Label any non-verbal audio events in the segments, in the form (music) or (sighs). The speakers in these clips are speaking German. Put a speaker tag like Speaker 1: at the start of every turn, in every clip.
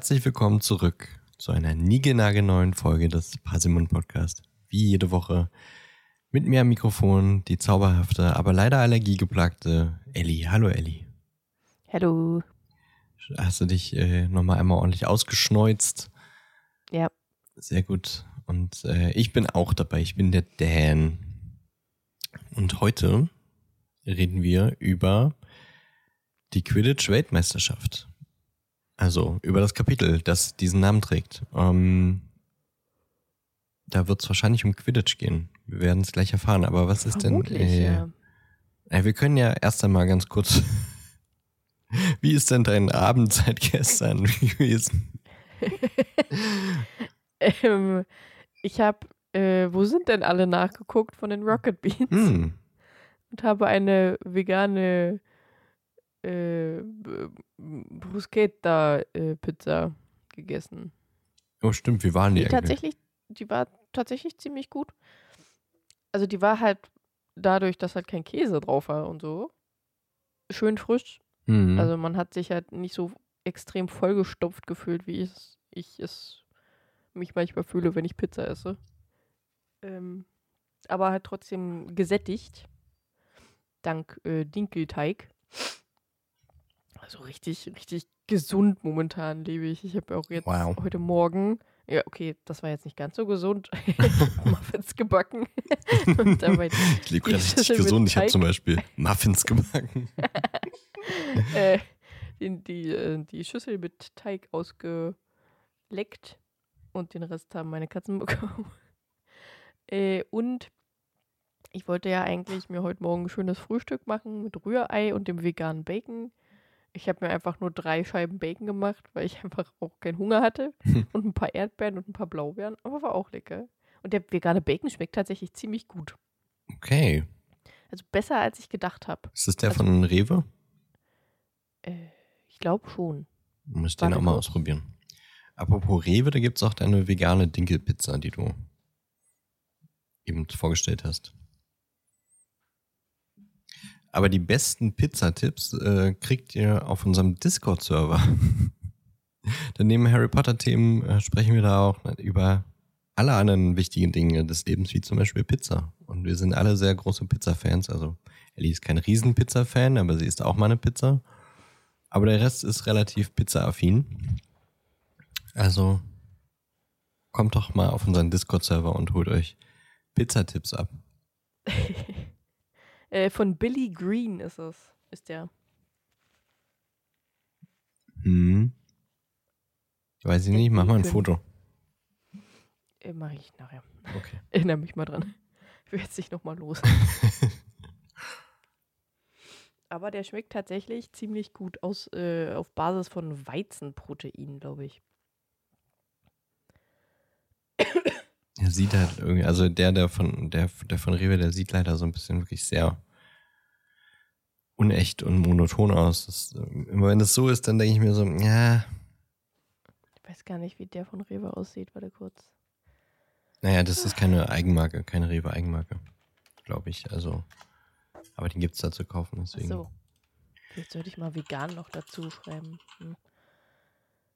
Speaker 1: herzlich willkommen zurück zu einer niegelnagelneuen Folge des Parsimon Podcast. Wie jede Woche mit mir am Mikrofon die zauberhafte, aber leider allergiegeplagte Elli. Hallo Elli.
Speaker 2: Hallo.
Speaker 1: Hast du dich äh, nochmal einmal ordentlich ausgeschneuzt?
Speaker 2: Ja.
Speaker 1: Sehr gut. Und äh, ich bin auch dabei. Ich bin der Dan. Und heute reden wir über die Quidditch-Weltmeisterschaft. Also über das Kapitel, das diesen Namen trägt. Ähm, da wird es wahrscheinlich um Quidditch gehen. Wir werden es gleich erfahren. Aber was ist
Speaker 2: Vermutlich,
Speaker 1: denn? Äh,
Speaker 2: ja.
Speaker 1: äh, wir können ja erst einmal ganz kurz. (laughs) Wie ist denn dein Abend seit gestern (laughs) gewesen? (laughs)
Speaker 2: ähm, ich habe, äh, wo sind denn alle nachgeguckt von den Rocket Beans
Speaker 1: Hm.
Speaker 2: und habe eine vegane äh, B- Bruschetta-Pizza gegessen.
Speaker 1: Oh, stimmt. Wie waren die,
Speaker 2: Die
Speaker 1: eigentlich?
Speaker 2: tatsächlich, die war tatsächlich ziemlich gut. Also die war halt dadurch, dass halt kein Käse drauf war und so, schön frisch.
Speaker 1: Mhm.
Speaker 2: Also man hat sich halt nicht so extrem vollgestopft gefühlt, wie es, ich es mich manchmal fühle, wenn ich Pizza esse. Ähm, aber halt trotzdem gesättigt. Dank äh, Dinkelteig. Also richtig, richtig gesund momentan lebe ich. Ich habe auch jetzt
Speaker 1: Wow.
Speaker 2: heute Morgen, ja, okay, das war jetzt nicht ganz so gesund, (laughs) (laughs) Muffins gebacken. (laughs) Und dabei
Speaker 1: ich lebe richtig gesund. Ich habe zum Beispiel Muffins gebacken.
Speaker 2: äh, die, die, äh, die Schüssel mit Teig ausgeleckt und den Rest haben meine Katzen bekommen. äh, und ich wollte ja eigentlich mir heute Morgen ein schönes Frühstück machen mit Rührei und dem veganen Bacon. Ich habe mir einfach nur drei Scheiben Bacon gemacht, weil ich (laughs) einfach auch keinen Hunger hatte. (laughs) Und ein paar Erdbeeren und ein paar Blaubeeren, aber war auch lecker. Und der vegane Bacon schmeckt tatsächlich ziemlich gut.
Speaker 1: Okay.
Speaker 2: Also besser, als ich gedacht habe.
Speaker 1: Ist das der
Speaker 2: Also-
Speaker 1: von Rewe?
Speaker 2: Äh, ich glaube schon.
Speaker 1: Muss ich den auch mal
Speaker 2: kurz.
Speaker 1: ausprobieren. Apropos Rewe, da gibt's auch deine vegane Dinkelpizza, die du eben vorgestellt hast. Aber die besten Pizzatipps äh, kriegt ihr auf unserem Discord-Server. (laughs) Denn neben Harry Potter-Themen äh, sprechen wir da auch über alle anderen wichtigen Dinge des Lebens, wie zum Beispiel Pizza. Und wir sind alle sehr große Pizza-Fans. Also Ellie ist kein Riesen-Pizza-Fan, aber sie isst auch mal eine Pizza. Aber der Rest ist relativ pizza-affin. Also kommt doch mal auf unseren Discord-Server und holt euch Pizzatipps ab. (laughs)
Speaker 2: Äh, von Billy Green ist es. Ist der.
Speaker 1: Hm. Weiß ich nicht, mach mal ein Foto.
Speaker 2: Äh, Mache ich nachher.
Speaker 1: Okay. (laughs)
Speaker 2: Erinnere mich mal dran. (laughs) Ich will jetzt nicht nochmal los. (laughs) Aber der schmeckt tatsächlich ziemlich gut aus, äh, auf Basis von Weizenprotein, glaube ich.
Speaker 1: Er sieht halt irgendwie, also der, der von, der, der von Rewe, der sieht leider so ein bisschen wirklich sehr unecht und monoton aus. Das, immer wenn das so ist, dann denke ich mir so, ja,
Speaker 2: Ich weiß gar nicht, wie der von Rewe aussieht. Warte kurz.
Speaker 1: naja, das ist keine Eigenmarke, keine Rewe-Eigenmarke, glaube ich. Also, aber die gibt's da zu kaufen,
Speaker 2: Ach
Speaker 1: deswegen.
Speaker 2: so. Vielleicht sollte ich mal vegan noch dazu schreiben. Hm.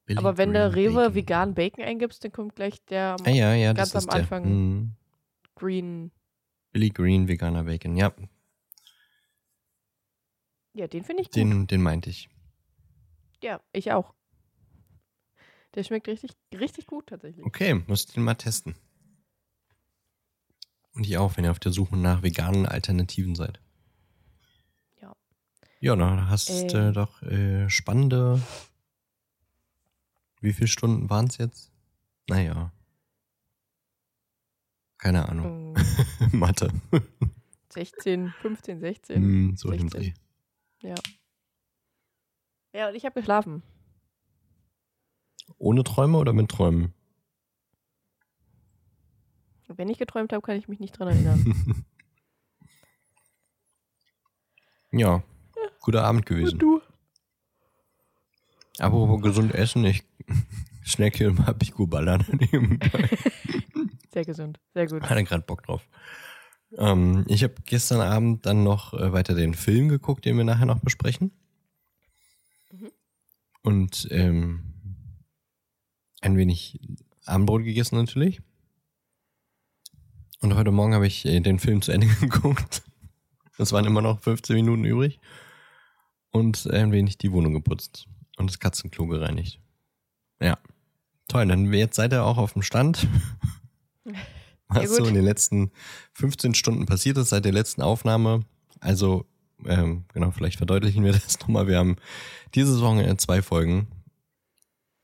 Speaker 1: Billy
Speaker 2: Aber wenn der
Speaker 1: Green
Speaker 2: Rewe
Speaker 1: Bacon.
Speaker 2: vegan Bacon eingibst, dann kommt gleich der
Speaker 1: Ah ja, ja,
Speaker 2: ganz am
Speaker 1: ist der.
Speaker 2: Anfang.
Speaker 1: Hm.
Speaker 2: Green.
Speaker 1: Billy Green veganer Bacon, ja,
Speaker 2: Ja, den finde ich gut.
Speaker 1: den, den meinte ich.
Speaker 2: Ja, ich auch. Der schmeckt richtig, richtig gut tatsächlich.
Speaker 1: Okay, musst den mal testen. Und ihr auch, wenn ihr auf der Suche nach veganen Alternativen seid.
Speaker 2: Ja.
Speaker 1: Ja, dann hast du
Speaker 2: Ähm.
Speaker 1: doch äh, spannende. Wie viele Stunden waren es jetzt? Naja. Keine Ahnung.
Speaker 2: Ähm, (laughs)
Speaker 1: Mathe.
Speaker 2: 16, 15, 16.
Speaker 1: Hm, so in dem
Speaker 2: 16.
Speaker 1: Dreh.
Speaker 2: Ja. Ja, und ich habe geschlafen.
Speaker 1: Ohne Träume oder mit Träumen?
Speaker 2: Wenn ich geträumt habe, kann ich mich nicht dran erinnern. (laughs)
Speaker 1: Ja, guter Abend gewesen.
Speaker 2: du?
Speaker 1: Apropos gesund essen, ich Schnecke im Habigo-Baller nebenbei.
Speaker 2: Sehr gesund, sehr gut.
Speaker 1: Hatte gerade Bock drauf. Ähm, ich habe gestern Abend dann noch äh, weiter den Film geguckt, den wir nachher noch besprechen.
Speaker 2: Mhm.
Speaker 1: Und ähm, ein wenig Abendbrot gegessen natürlich. Und heute Morgen habe ich äh, den Film zu Ende (laughs) geguckt. Es waren immer noch 15 Minuten übrig. Und ein wenig die Wohnung geputzt. Und das Katzenklo gereinigt. Ja. Toll, dann jetzt seid ihr auch auf dem Stand. (laughs) Was so in den letzten 15 Stunden passiert ist seit der letzten Aufnahme. Also, ähm, genau, vielleicht verdeutlichen wir (laughs) das nochmal. Wir haben diese Saison zwei Folgen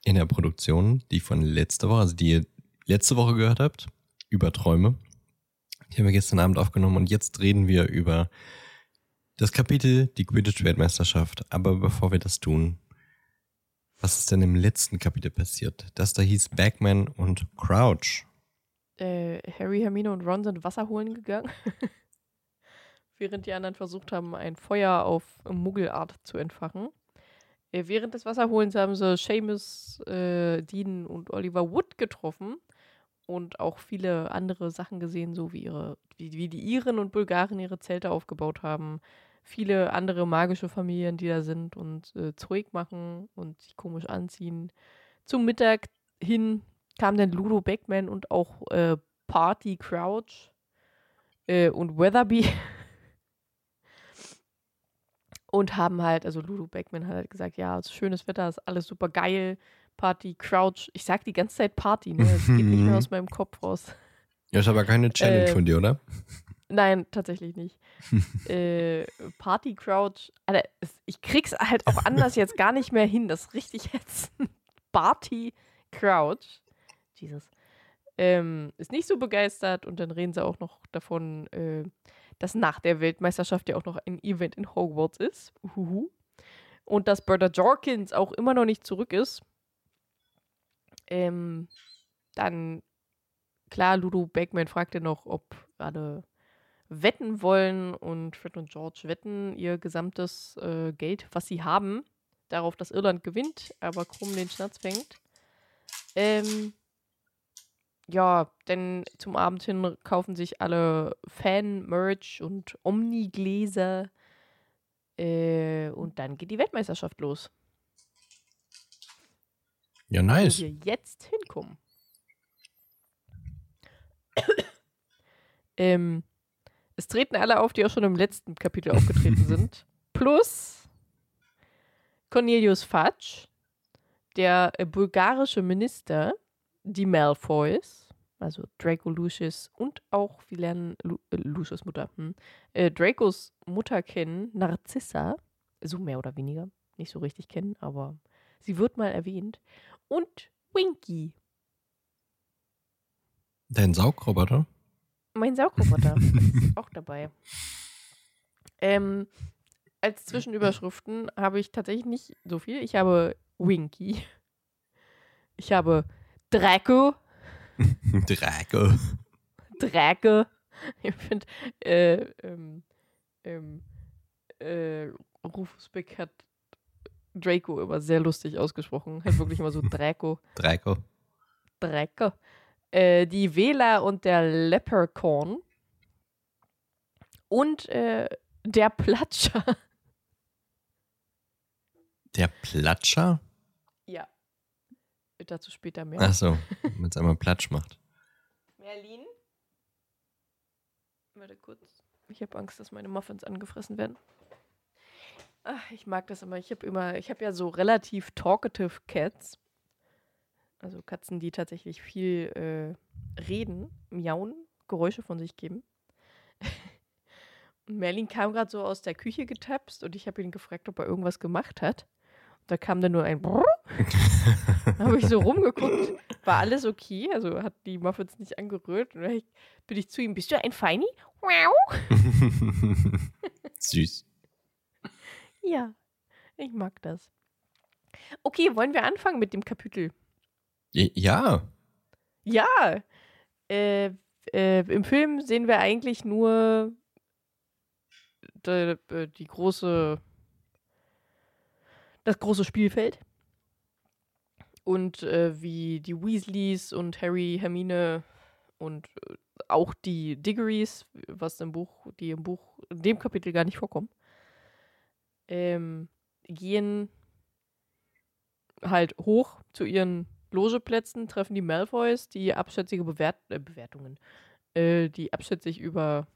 Speaker 1: in der Produktion, die von letzter Woche, also die ihr letzte Woche gehört habt, über Träume. Die haben wir gestern Abend aufgenommen und jetzt reden wir über das Kapitel, die Quidditch-Weltmeisterschaft. Aber bevor wir das tun, was ist denn im letzten Kapitel passiert? Das da hieß Bagman und Crouch.
Speaker 2: Äh, Harry, Hermine und Ron sind Wasser holen gegangen. (laughs) Während die anderen versucht haben, ein Feuer auf Muggelart zu entfachen. Äh, während des Wasserholens haben sie Seamus, äh, Dean und Oliver Wood getroffen und auch viele andere Sachen gesehen, so wie ihre, wie, wie die Iren und Bulgaren ihre Zelte aufgebaut haben, viele andere magische Familien, die da sind und äh, Zeug machen und sich komisch anziehen. Zum Mittag hin kam dann Ludo Beckman und auch äh, Party Crouch äh, und Weatherby. (laughs) und haben halt, also Ludo Beckman hat halt gesagt, ja, es ist schönes Wetter, ist alles super geil. Party, Crouch. Ich sag die ganze Zeit Party, ne? Das geht nicht mehr (laughs) aus meinem Kopf raus.
Speaker 1: Ja, ist aber keine Challenge äh, von dir, oder?
Speaker 2: Nein, tatsächlich nicht. (laughs) äh, Party Crouch, Alter, ich krieg's halt auch anders jetzt gar nicht mehr hin. Das ist richtig jetzt. Party Crouch. Jesus. Ähm, ist nicht so begeistert und dann reden sie auch noch davon, äh, dass nach der Weltmeisterschaft ja auch noch ein Event in Hogwarts ist. Uhuhu. Und dass Bertha Jorkins auch immer noch nicht zurück ist. Ähm, dann, klar, Ludo Beckman fragte noch, ob alle wetten wollen und Fred und George wetten ihr gesamtes äh, Geld, was sie haben, darauf, dass Irland gewinnt, aber Krumm den Schnatz fängt. Ähm, ja, denn zum Abend hin kaufen sich alle Fan-Merch und Omni-Gläser. Äh, und dann geht die Weltmeisterschaft los.
Speaker 1: Ja, nice.
Speaker 2: Wo wir jetzt hinkommen. (coughs) ähm, es treten alle auf, die auch schon im letzten Kapitel aufgetreten (laughs) sind. Plus Cornelius Fudge, der äh, bulgarische Minister, die Malfoys, also Draco Lucius und auch, wir lernen Lu äh, Lucius Mutter, hm, äh, Dracos Mutter kennen, Narcissa, so mehr oder weniger, nicht so richtig kennen, aber sie wird mal erwähnt. Und Winky.
Speaker 1: Dein Saugroboter?
Speaker 2: Mein Saugroboter ist (laughs) auch dabei. Ähm, als Zwischenüberschriften habe ich tatsächlich nicht so viel. Ich habe Winky. Ich habe Draco. (laughs)
Speaker 1: Draco.
Speaker 2: Draco. Ich finde, äh, ähm, ähm, äh, Rufus Beck hat Draco immer sehr lustig ausgesprochen. Hat wirklich immer so Draco. (laughs)
Speaker 1: Draco.
Speaker 2: Draco. Äh, die Wähler und der Leprechaun. Und äh, der Platscher.
Speaker 1: Der Platscher?
Speaker 2: Ja. Dazu später mehr.
Speaker 1: Achso, wenn es einmal Platsch macht.
Speaker 2: Merlin? Warte kurz. Ich habe Angst, dass meine Muffins angefressen werden. Ach, ich mag das immer. Ich habe immer, ich habe ja so relativ talkative Cats. Also Katzen, die tatsächlich viel äh, reden, miauen, Geräusche von sich geben. und (laughs) Merlin kam gerade so aus der Küche getapst und ich habe ihn gefragt, ob er irgendwas gemacht hat. Und da kam dann nur ein Brrr. (laughs) habe ich so rumgeguckt. War alles okay? Also hat die Muffins nicht angerührt. Und dann bin ich zu ihm, bist du ein Feini? Wow. (laughs)
Speaker 1: Süß.
Speaker 2: Ja, ich mag das. Okay, wollen wir anfangen mit dem Kapitel?
Speaker 1: Ja.
Speaker 2: Ja. Äh, äh, Im Film sehen wir eigentlich nur die, äh, die große, das große Spielfeld. Und äh, wie die Weasleys und Harry, Hermine und äh, auch die Diggories, was im Buch, die im Buch in dem Kapitel gar nicht vorkommen, ähm, gehen halt hoch zu ihren Logeplätzen treffen die Malfoys, die abschätzige Bewert äh, Bewertungen, äh, die abschätzig über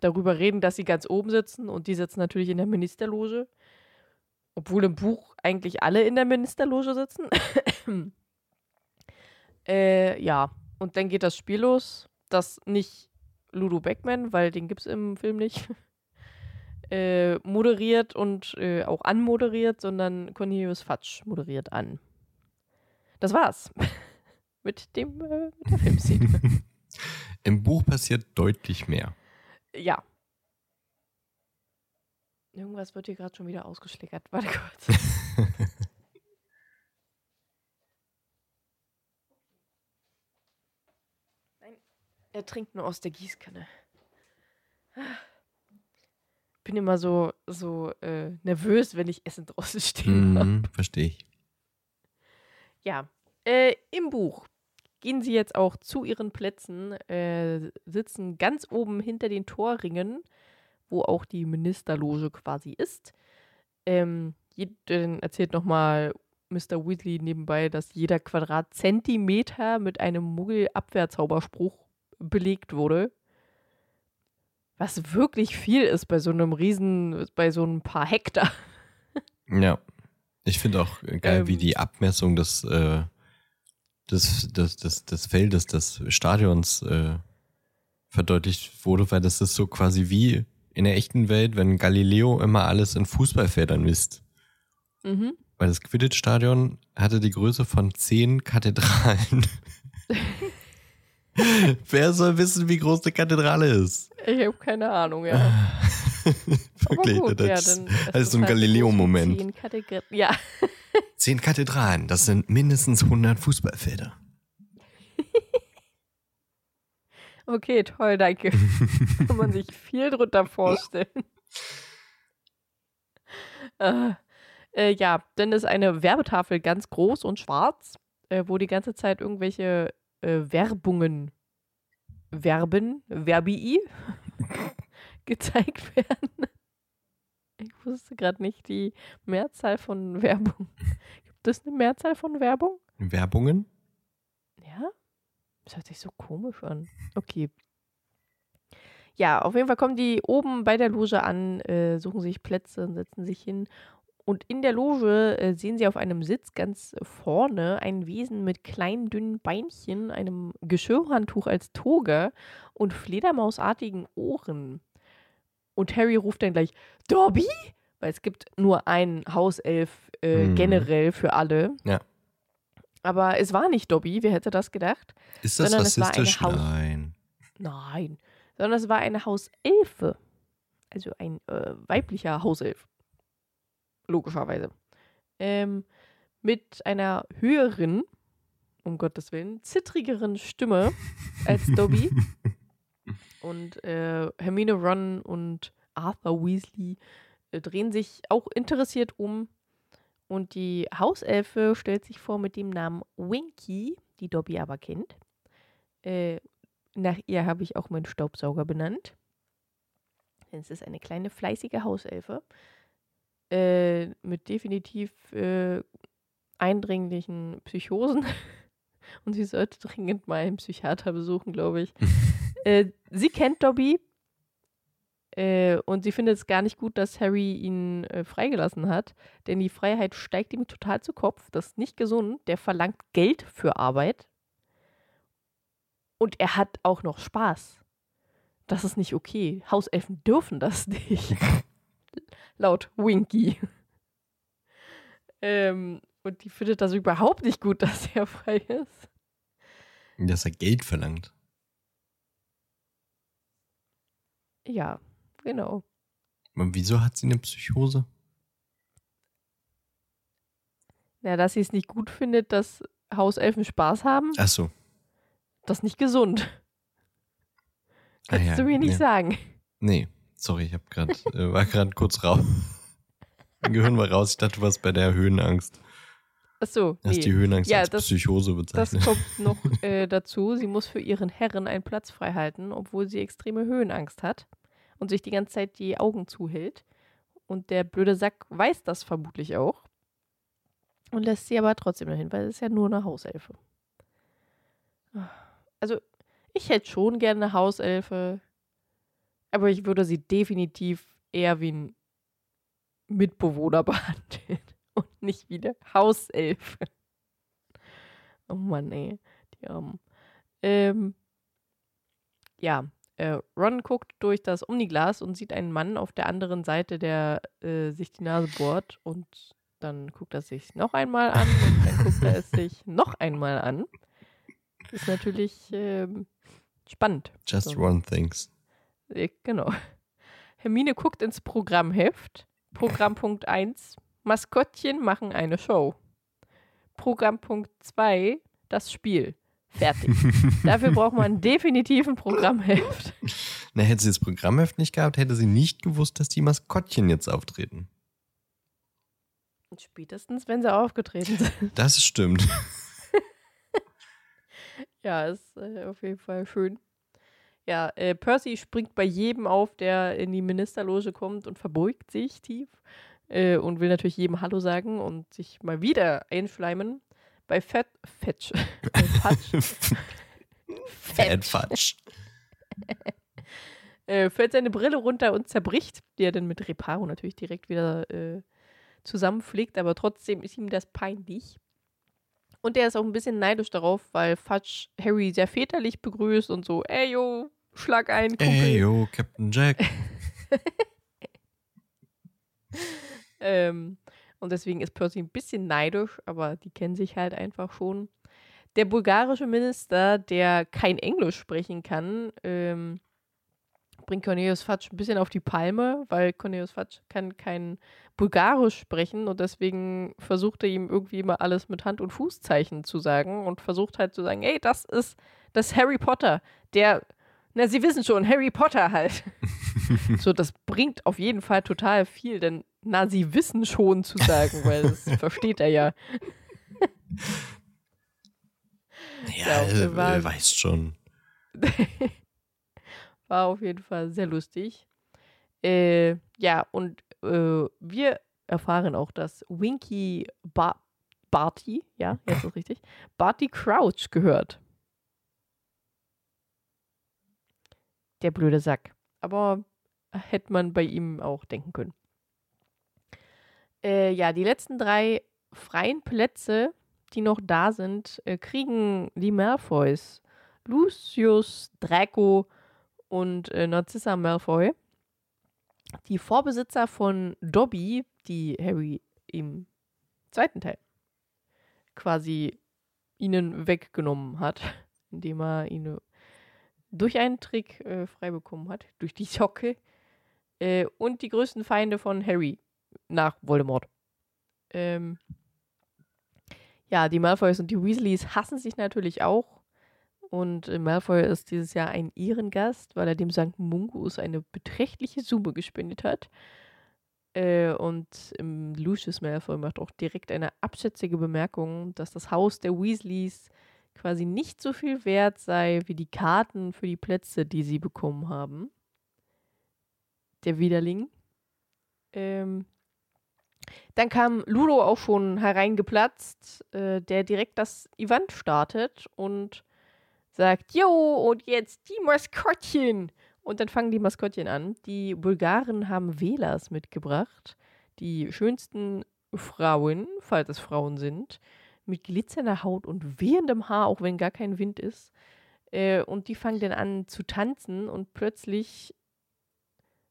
Speaker 2: darüber reden, dass sie ganz oben sitzen und die sitzen natürlich in der Ministerloge. Obwohl im Buch eigentlich alle in der Ministerloge sitzen. (coughs) äh, ja, und dann geht das Spiel los, das nicht Ludo Beckman, weil den gibt es im Film nicht, (laughs) äh, moderiert und äh, auch anmoderiert, sondern Cornelius Fatsch moderiert an. Das war's. (laughs) mit dem äh, mit der Filmszene. (laughs)
Speaker 1: Im Buch passiert deutlich mehr.
Speaker 2: Ja. Irgendwas wird hier gerade schon wieder ausgeschlägert. (laughs) Warte kurz. Nein, er trinkt nur aus der Gießkanne. Bin immer so, so äh, nervös, wenn ich Essen draußen stehen
Speaker 1: Mhm, Verstehe ich.
Speaker 2: Ja, äh, im Buch gehen sie jetzt auch zu ihren Plätzen, äh, sitzen ganz oben hinter den Torringen, wo auch die Ministerloge quasi ist. Ähm, jeden erzählt nochmal Mr. Weasley nebenbei, dass jeder Quadratzentimeter mit einem Muggel-Abwehrzauberspruch belegt wurde. Was wirklich viel ist bei so einem Riesen, bei so ein paar Hektar.
Speaker 1: Ja. Ich finde auch geil, wie
Speaker 2: Ähm.
Speaker 1: die Abmessung des, äh, des, des, des, des Feldes, des Stadions äh, verdeutlicht wurde, weil das ist so quasi wie in der echten Welt, wenn Galileo immer alles in Fußballfeldern misst.
Speaker 2: Mhm.
Speaker 1: Weil das Quidditch-Stadion hatte die Größe von zehn Kathedralen. (laughs) Wer soll wissen, wie groß eine Kathedrale ist?
Speaker 2: Ich habe keine Ahnung, ja. (laughs) (laughs)
Speaker 1: Wirklich,
Speaker 2: gut,
Speaker 1: das
Speaker 2: ja,
Speaker 1: ist das ist so ein
Speaker 2: halt
Speaker 1: Galileo-Moment.
Speaker 2: zehn Kategor- Ja, (laughs)
Speaker 1: Zehn Kathedralen, das sind mindestens 100 Fußballfelder. (laughs)
Speaker 2: okay, toll, danke. Kann man sich viel drunter vorstellen. äh, äh, ja, dann ist eine Werbetafel ganz groß und schwarz, äh, wo die ganze Zeit irgendwelche äh, Werbungen, Verben, Verbii gezeigt (laughs) werden. Ich wusste gerade nicht die Mehrzahl von Werbung. Gibt es eine Mehrzahl von Werbung?
Speaker 1: Werbungen?
Speaker 2: Ja? Das hört sich so komisch an. Okay. Ja, auf jeden Fall kommen die oben bei der Loge an, äh, suchen sich Plätze und setzen sich hin. Und in der Loge äh, sehen sie auf einem Sitz ganz vorne ein Wesen mit kleinen, dünnen Beinchen, einem Geschirrhandtuch als Toga und fledermausartigen Ohren. Und Harry ruft dann gleich, Dobby? Weil es gibt nur einen Hauself äh,
Speaker 1: Mhm.
Speaker 2: generell für alle.
Speaker 1: Ja.
Speaker 2: Aber es war nicht Dobby, wer hätte das gedacht?
Speaker 1: Ist das
Speaker 2: Sondern
Speaker 1: rassistisch? Nein.
Speaker 2: Nein, sondern es war eine Hauselfe. Also ein äh, weiblicher Hauself. Logischerweise. Ähm, mit einer höheren, um Gottes Willen, zittrigeren Stimme als (laughs) Dobby. Und äh, Hermine Ron und Arthur Weasley äh, drehen sich auch interessiert um. Und die Hauselfe stellt sich vor mit dem Namen Winky, die Dobby aber kennt. Äh, nach ihr habe ich auch meinen Staubsauger benannt. Es ist eine kleine, fleißige Hauselfe. Äh, mit definitiv äh, eindringlichen Psychosen. (laughs) Und sie sollte dringend mal einen Psychiater besuchen, glaube ich. (laughs) äh, sie kennt Dobby. Äh, und sie findet es gar nicht gut, dass Harry ihn äh, freigelassen hat. Denn die Freiheit steigt ihm total zu Kopf. Das ist nicht gesund. Der verlangt Geld für Arbeit. Und er hat auch noch Spaß. Das ist nicht okay. Hauselfen dürfen das nicht. (laughs) Laut Winky. ähm, und die findet das überhaupt nicht gut, (laughs) dass er frei ist.
Speaker 1: Dass er Geld verlangt.
Speaker 2: Ja, genau.
Speaker 1: Aber wieso hat sie eine Psychose?
Speaker 2: Ja, dass sie es nicht gut findet, dass Hauselfen Spaß haben,
Speaker 1: Ach so.
Speaker 2: das ist nicht gesund.
Speaker 1: Ah
Speaker 2: Kannst
Speaker 1: ja,
Speaker 2: du mir nicht
Speaker 1: ja.
Speaker 2: sagen.
Speaker 1: Nee, sorry, ich hab grad, äh, war gerade kurz raus. (laughs) Mein Gehirn war raus. Ich dachte, du warst bei der Höhenangst.
Speaker 2: Achso,
Speaker 1: Du hast
Speaker 2: nee.
Speaker 1: die Höhenangst
Speaker 2: Ja,
Speaker 1: als
Speaker 2: das-
Speaker 1: Psychose
Speaker 2: Das
Speaker 1: bezeichnet.
Speaker 2: kommt noch (laughs) äh, dazu. Sie muss für ihren Herren einen Platz frei halten, obwohl sie extreme Höhenangst hat und sich die ganze Zeit die Augen zuhält. Und der blöde Sack weiß das vermutlich auch. Und lässt sie aber trotzdem dahin, weil es ist ja nur eine Hauselfe. Also, ich hätte schon gerne eine Hauselfe, aber ich würde sie definitiv eher wie ein Mitbewohner (laughs) behandeln und nicht wie eine Hauselfe. Oh Mann, ey, die Armen. Ähm, ja, äh, Ron guckt durch das Omniglas und sieht einen Mann auf der anderen Seite, der äh, sich die Nase bohrt und dann guckt er sich noch einmal an und dann (laughs) guckt er es sich noch einmal an. Ist natürlich ähm, spannend.
Speaker 1: Just
Speaker 2: So.
Speaker 1: Ron thinks.
Speaker 2: Äh, Genau. Hermine guckt ins Programmheft. Programmpunkt 1. Maskottchen machen eine Show. Programmpunkt 2. Das Spiel. Fertig. (laughs) Dafür braucht man definitiv ein Programmheft.
Speaker 1: Na, hätte sie das Programmheft nicht gehabt, hätte sie nicht gewusst, dass die Maskottchen jetzt auftreten.
Speaker 2: Spätestens, wenn sie aufgetreten sind.
Speaker 1: Das stimmt. (laughs)
Speaker 2: Ja, ist äh, auf jeden Fall schön. Ja, äh, Percy springt bei jedem auf, der in die Ministerloge kommt und verbeugt sich tief äh, und will natürlich jedem Hallo sagen und sich mal wieder einschleimen. Bei Fett, (laughs) (laughs) Fetch, Fatsch,
Speaker 1: Fat (laughs) Fudge.
Speaker 2: äh, fällt seine Brille runter und zerbricht, die er dann mit Reparo natürlich direkt wieder äh, zusammenpflegt, aber trotzdem ist ihm das peinlich. Und er ist auch ein bisschen neidisch darauf, weil Fudge Harry sehr väterlich begrüßt und so, ey yo, schlag ein, Kumpel.
Speaker 1: Ey, yo, Captain Jack.
Speaker 2: Ähm, und deswegen ist Percy ein bisschen neidisch, aber die kennen sich halt einfach schon. Der bulgarische Minister, der kein Englisch sprechen kann, ähm, bringt Cornelius Fudge ein bisschen auf die Palme, weil Cornelius Fudge kann kein Bulgarisch sprechen und deswegen versucht er ihm irgendwie immer alles mit Hand- und Fußzeichen zu sagen und versucht halt zu sagen, ey, das ist das Harry Potter, der, na, Sie wissen schon, Harry Potter halt. (laughs) so, das bringt auf jeden Fall total viel, denn na, Sie wissen schon zu sagen, weil das (laughs) versteht er ja.
Speaker 1: Ja, er, er weiß schon. (laughs)
Speaker 2: War auf jeden Fall sehr lustig. Äh, ja, und äh, wir erfahren auch, dass Winky ba Barty, ja, jetzt ist richtig, Barty Crouch gehört. Der blöde Sack. Aber hätte man bei ihm auch denken können. Äh, ja, die letzten drei freien Plätze, die noch da sind, äh, kriegen die Malfoys. Lucius, Draco und äh, Narcissa Malfoy. Die Vorbesitzer von Dobby, die Harry im zweiten Teil quasi ihnen weggenommen hat, (laughs) indem er ihn durch einen Trick äh, frei bekommen hat, durch die Socke. Äh, und die größten Feinde von Harry nach Voldemort. Ähm, ja, die Malfoys und die Weasleys hassen sich natürlich auch. Und äh, Malfoy ist dieses Jahr ein Ehrengast, weil er dem St. Mungus eine beträchtliche Summe gespendet hat. Äh, und ähm, Lucius Malfoy macht auch direkt eine abschätzige Bemerkung, dass das Haus der Weasleys quasi nicht so viel wert sei wie die Karten für die Plätze, die sie bekommen haben. Der Widerling. Ähm, dann kam Ludo auch schon hereingeplatzt, äh, der direkt das Event startet und sagt, Jo, und jetzt die Maskottchen. Und dann fangen die Maskottchen an. Die Bulgaren haben Velas mitgebracht. Die schönsten Frauen, falls es Frauen sind, mit glitzernder Haut und wehendem Haar, auch wenn gar kein Wind ist. Äh, und die fangen dann an zu tanzen und plötzlich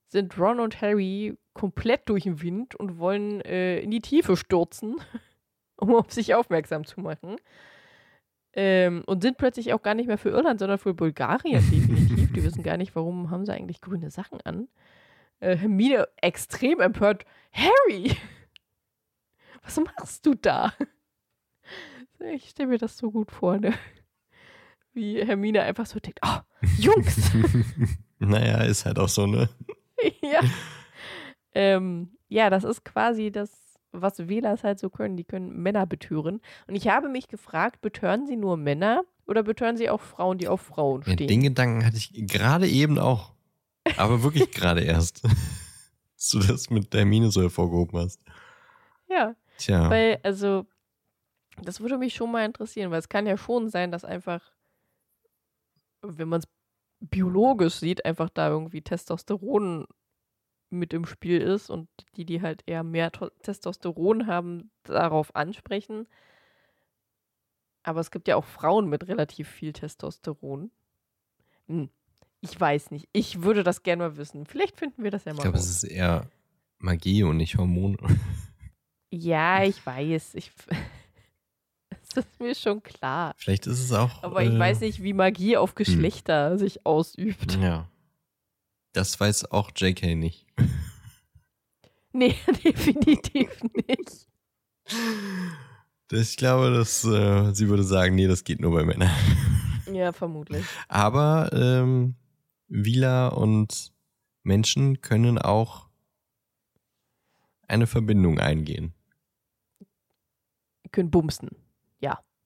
Speaker 2: sind Ron und Harry komplett durch den Wind und wollen äh, in die Tiefe stürzen, (laughs) um auf sich aufmerksam zu machen. Ähm, und sind plötzlich auch gar nicht mehr für Irland, sondern für Bulgarien (laughs) definitiv. Die wissen gar nicht, warum haben sie eigentlich grüne Sachen an. Äh, Hermine extrem empört. Harry! (laughs) Was machst du da? Ich stelle mir das so gut vor, ne? Wie Hermine einfach so denkt, oh, Jungs! (laughs)
Speaker 1: naja, ist halt auch so, ne? (laughs)
Speaker 2: ja. Ähm, ja, das ist quasi das, was Wählers halt so können. Die können Männer betören. Und ich habe mich gefragt, betören sie nur Männer oder betören sie auch Frauen, die auf Frauen
Speaker 1: Ja,
Speaker 2: stehen?
Speaker 1: den Gedanken hatte ich gerade eben auch. Aber wirklich gerade erst. (laughs) Dass du das mit der Mine so hervorgehoben hast.
Speaker 2: ja,
Speaker 1: Tja.
Speaker 2: weil, also, Das würde mich schon mal interessieren, weil es kann ja schon sein, dass einfach, wenn man es biologisch sieht, einfach da irgendwie Testosteron mit im Spiel ist und die, die halt eher mehr Testosteron haben, darauf ansprechen. Aber es gibt ja auch Frauen mit relativ viel Testosteron. Hm. Ich weiß nicht. Ich würde das gerne mal wissen. Vielleicht finden wir das ja mal.
Speaker 1: Ich glaube, es ist eher Magie und nicht Hormone.
Speaker 2: Ja, (laughs) ich weiß. Ich, (laughs) das ist mir schon klar.
Speaker 1: Vielleicht ist es auch.
Speaker 2: Aber ich äh, weiß nicht, wie Magie auf hm. Geschlechter hm. sich ausübt.
Speaker 1: Ja. Das weiß auch JK nicht. (laughs)
Speaker 2: Nee, (laughs) definitiv nicht.
Speaker 1: Ich glaube, dass äh, sie würde sagen, nee, das geht nur bei Männern. (laughs)
Speaker 2: Ja, vermutlich.
Speaker 1: Aber ähm, Wieler und Menschen können auch eine Verbindung eingehen.
Speaker 2: Können bumsen.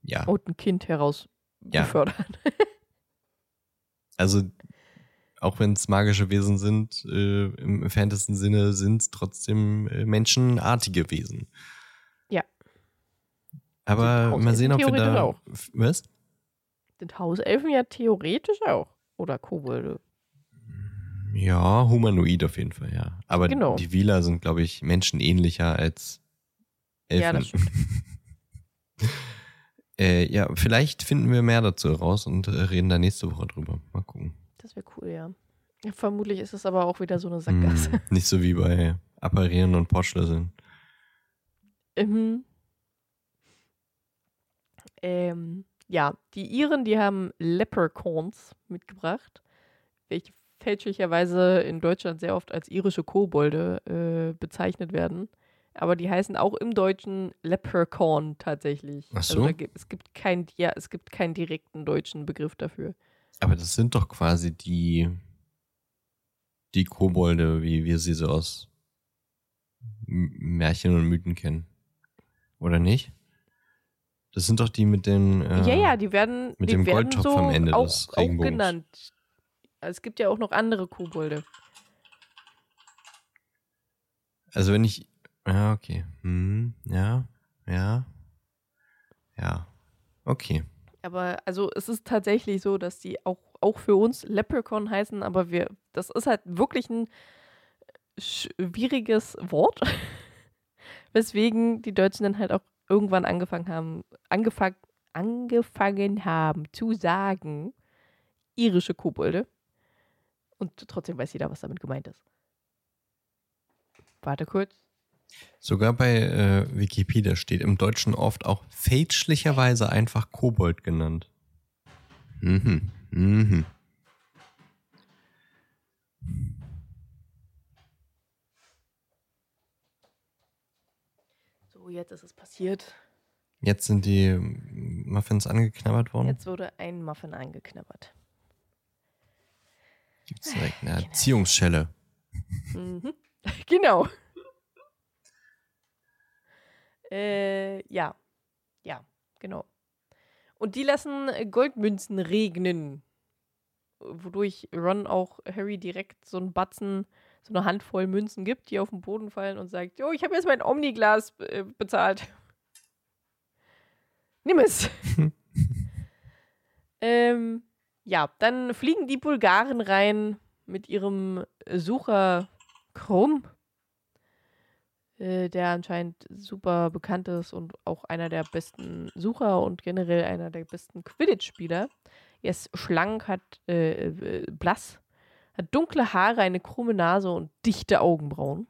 Speaker 2: Ja. Und ein Kind heraus ja. befördern. (laughs)
Speaker 1: also auch wenn es magische Wesen sind, äh, im entferntesten Sinne sind es trotzdem äh, menschenartige Wesen.
Speaker 2: Ja.
Speaker 1: Aber mal sehen, ob wir da. Auch. Was?
Speaker 2: Sind Hauselfen ja theoretisch auch. Oder Kobolde.
Speaker 1: Ja, humanoid auf jeden Fall, ja. Aber genau. die Wieler sind, glaube ich, menschenähnlicher als Elfen. Ja, das stimmt. (laughs) äh, ja, vielleicht finden wir mehr dazu raus und äh, reden da nächste Woche drüber. Mal gucken.
Speaker 2: Das wäre cool, ja. Vermutlich ist es aber auch wieder so eine Sackgasse. Hm,
Speaker 1: nicht so wie bei Apparieren und Portschlüsseln.
Speaker 2: Mhm. Ähm, ja, die Iren, die haben Leprechauns mitgebracht, welche fälschlicherweise in Deutschland sehr oft als irische Kobolde äh, bezeichnet werden. Aber die heißen auch im Deutschen Leprechaun tatsächlich.
Speaker 1: Ach so. Also
Speaker 2: gibt, es, gibt kein, ja, es gibt keinen direkten deutschen Begriff dafür.
Speaker 1: Aber das sind doch quasi die, die Kobolde, wie wir sie so aus Märchen und Mythen kennen. Oder nicht? Das sind doch die mit den.
Speaker 2: Äh, ja, ja, die werden.
Speaker 1: Mit
Speaker 2: die
Speaker 1: dem Goldtopf so am Ende
Speaker 2: auch,
Speaker 1: des Regenbogens.
Speaker 2: Auch genannt. Es gibt ja auch noch andere Kobolde.
Speaker 1: Also, wenn ich. Ja, okay. Hm, ja, ja. Ja. Okay.
Speaker 2: Aber also es ist tatsächlich so, dass die auch, auch für uns Leprechaun heißen, aber wir, das ist halt wirklich ein schwieriges Wort, (laughs) weswegen die Deutschen dann halt auch irgendwann angefangen haben, angefangen, angefangen haben zu sagen, irische Kobolde. Und trotzdem weiß jeder, was damit gemeint ist. Warte kurz.
Speaker 1: Sogar bei äh, Wikipedia steht im Deutschen oft auch fälschlicherweise einfach Kobold genannt. Mhm. Mhm.
Speaker 2: So, jetzt ist es passiert.
Speaker 1: Jetzt sind die Muffins angeknabbert worden.
Speaker 2: Jetzt wurde ein Muffin angeknabbert.
Speaker 1: Gibt es direkt eine genau. Erziehungsschelle.
Speaker 2: Mhm. (laughs) Genau. Äh, ja. Ja, genau. Und die lassen Goldmünzen regnen. Wodurch Ron auch Harry direkt so einen Batzen, so eine Handvoll Münzen gibt, die auf den Boden fallen und sagt: Jo, ich habe jetzt mein Omniglas äh, bezahlt. Nimm es. (laughs) ähm, ja, dann fliegen die Bulgaren rein mit ihrem Sucher Krumm äh, der anscheinend super bekannt ist und auch einer der besten Sucher und generell einer der besten Quidditch-Spieler. Er ist schlank, hat äh, äh, blass, hat dunkle Haare, eine krumme Nase und dichte Augenbrauen.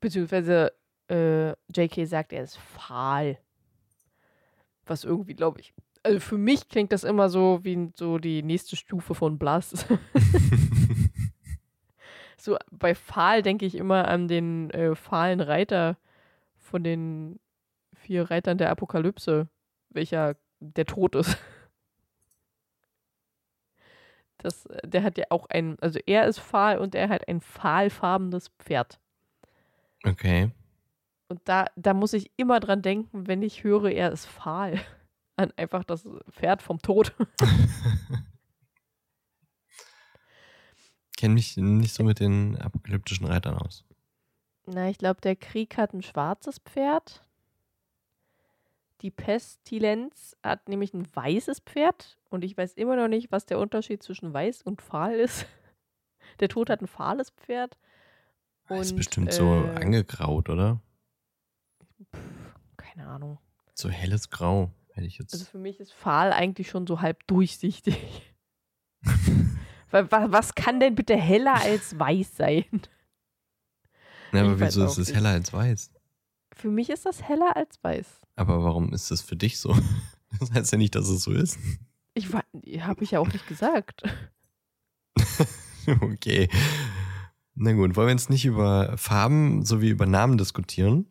Speaker 2: Beziehungsweise äh, JK sagt, er ist fahl. Was irgendwie, glaube ich, also für mich klingt das immer so wie so die nächste Stufe von Blass. (laughs) (laughs) so bei Pfahl denke ich immer an den äh, fahlen Reiter von den vier Reitern der Apokalypse, welcher der tot ist. (laughs) Das, der hat ja auch ein, also er ist fahl und er hat ein fahlfarbenes Pferd.
Speaker 1: Okay.
Speaker 2: Und da, da muss ich immer dran denken, wenn ich höre, er ist fahl. (laughs) An einfach das Pferd vom Tod. (laughs)
Speaker 1: kenne mich nicht so mit den apokalyptischen Reitern aus.
Speaker 2: Na, ich glaube, der Krieg hat ein schwarzes Pferd. die Pestilenz hat nämlich ein weißes Pferd und ich weiß immer noch nicht, was der Unterschied zwischen weiß und fahl ist. (laughs) Der Tod hat ein fahles Pferd.
Speaker 1: Und, ist bestimmt
Speaker 2: äh,
Speaker 1: so angegraut, oder?
Speaker 2: Pff, keine Ahnung.
Speaker 1: So helles Grau, hätte ich jetzt.
Speaker 2: Also für mich ist fahl eigentlich schon so halb durchsichtig. (laughs) was kann denn bitte heller als weiß sein?
Speaker 1: Ja, aber wieso ist es heller als weiß?
Speaker 2: Für mich ist das heller als weiß.
Speaker 1: Aber warum ist das für dich so? (laughs) Das heißt ja nicht, dass es so ist.
Speaker 2: Ich habe ich ja auch nicht gesagt. (laughs)
Speaker 1: okay. Na gut, wollen wir jetzt nicht über Farben sowie über Namen diskutieren?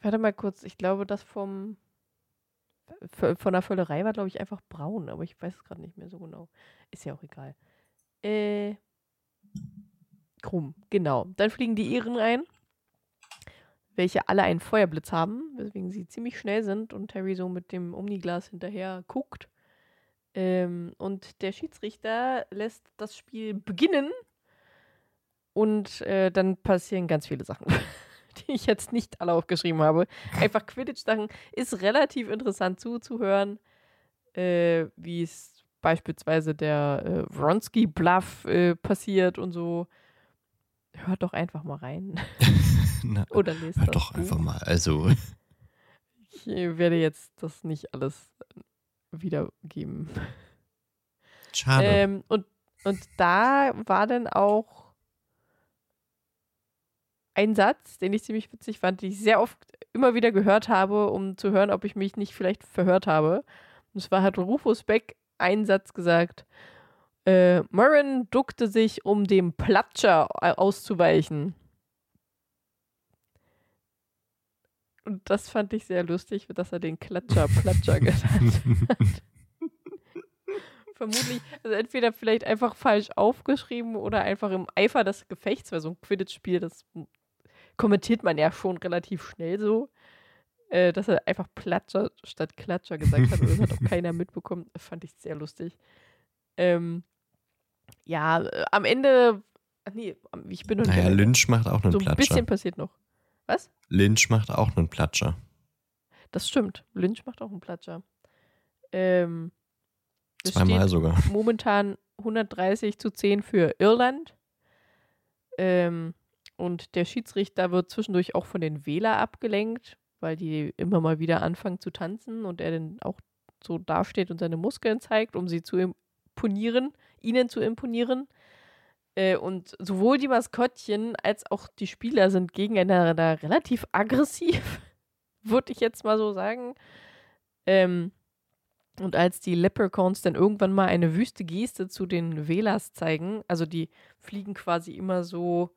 Speaker 2: Warte mal kurz, ich glaube, das vom von der Völlerei war, glaube ich, einfach braun, aber ich weiß es gerade nicht mehr so genau. Ist ja auch egal. Äh, krumm, genau. Dann fliegen die Iren ein welche alle einen Feuerblitz haben, weswegen sie ziemlich schnell sind und Harry so mit dem Omniglas hinterher guckt. Ähm, und der Schiedsrichter lässt das Spiel beginnen und äh, dann passieren ganz viele Sachen, (laughs) die ich jetzt nicht alle aufgeschrieben habe. Einfach Quidditch-Sachen ist relativ interessant zuzuhören, äh, wie es beispielsweise der äh, Wronski-Bluff äh, passiert und so. Hört doch einfach mal rein. (laughs)
Speaker 1: Na, Oder lest hör doch Buch. einfach mal. Also.
Speaker 2: Ich werde jetzt das nicht alles wiedergeben.
Speaker 1: Schade.
Speaker 2: Ähm, und, und da war dann auch ein Satz, den ich ziemlich witzig fand, den ich sehr oft immer wieder gehört habe, um zu hören, ob ich mich nicht vielleicht verhört habe. Und zwar hat Rufus Beck einen Satz gesagt. Äh, Murren duckte sich, um dem Platscher auszuweichen. Und das fand ich sehr lustig, dass er den Klatscher Platscher genannt hat. (laughs) Vermutlich, also entweder vielleicht einfach falsch aufgeschrieben oder einfach im Eifer des Gefechts, weil so ein Quidditch-Spiel, das kommentiert man ja schon relativ schnell so, äh, dass er einfach Platscher statt Klatscher gesagt hat und das hat auch keiner mitbekommen. Das fand ich sehr lustig. Ähm, ja, äh, am Ende, ach nee, ich bin noch
Speaker 1: nicht. Naja, Lynch macht auch einen
Speaker 2: so
Speaker 1: Platscher.
Speaker 2: ein bisschen passiert noch. Was?
Speaker 1: Lynch macht auch einen Platscher.
Speaker 2: Das stimmt. Lynch macht auch einen Platscher. Ähm,
Speaker 1: Zweimal sogar. (laughs)
Speaker 2: Momentan 130 zu 10 für Irland. Ähm, und der Schiedsrichter wird zwischendurch auch von den Wähler abgelenkt, weil die immer mal wieder anfangen zu tanzen und er dann auch so dasteht und seine Muskeln zeigt, um sie zu imponieren, ihnen zu imponieren. Äh, und sowohl die Maskottchen als auch die Spieler sind gegeneinander relativ aggressiv, (laughs) würde ich jetzt mal so sagen. Ähm, und als die Leprechauns dann irgendwann mal eine wüste Geste zu den Wählers zeigen, also die fliegen quasi immer so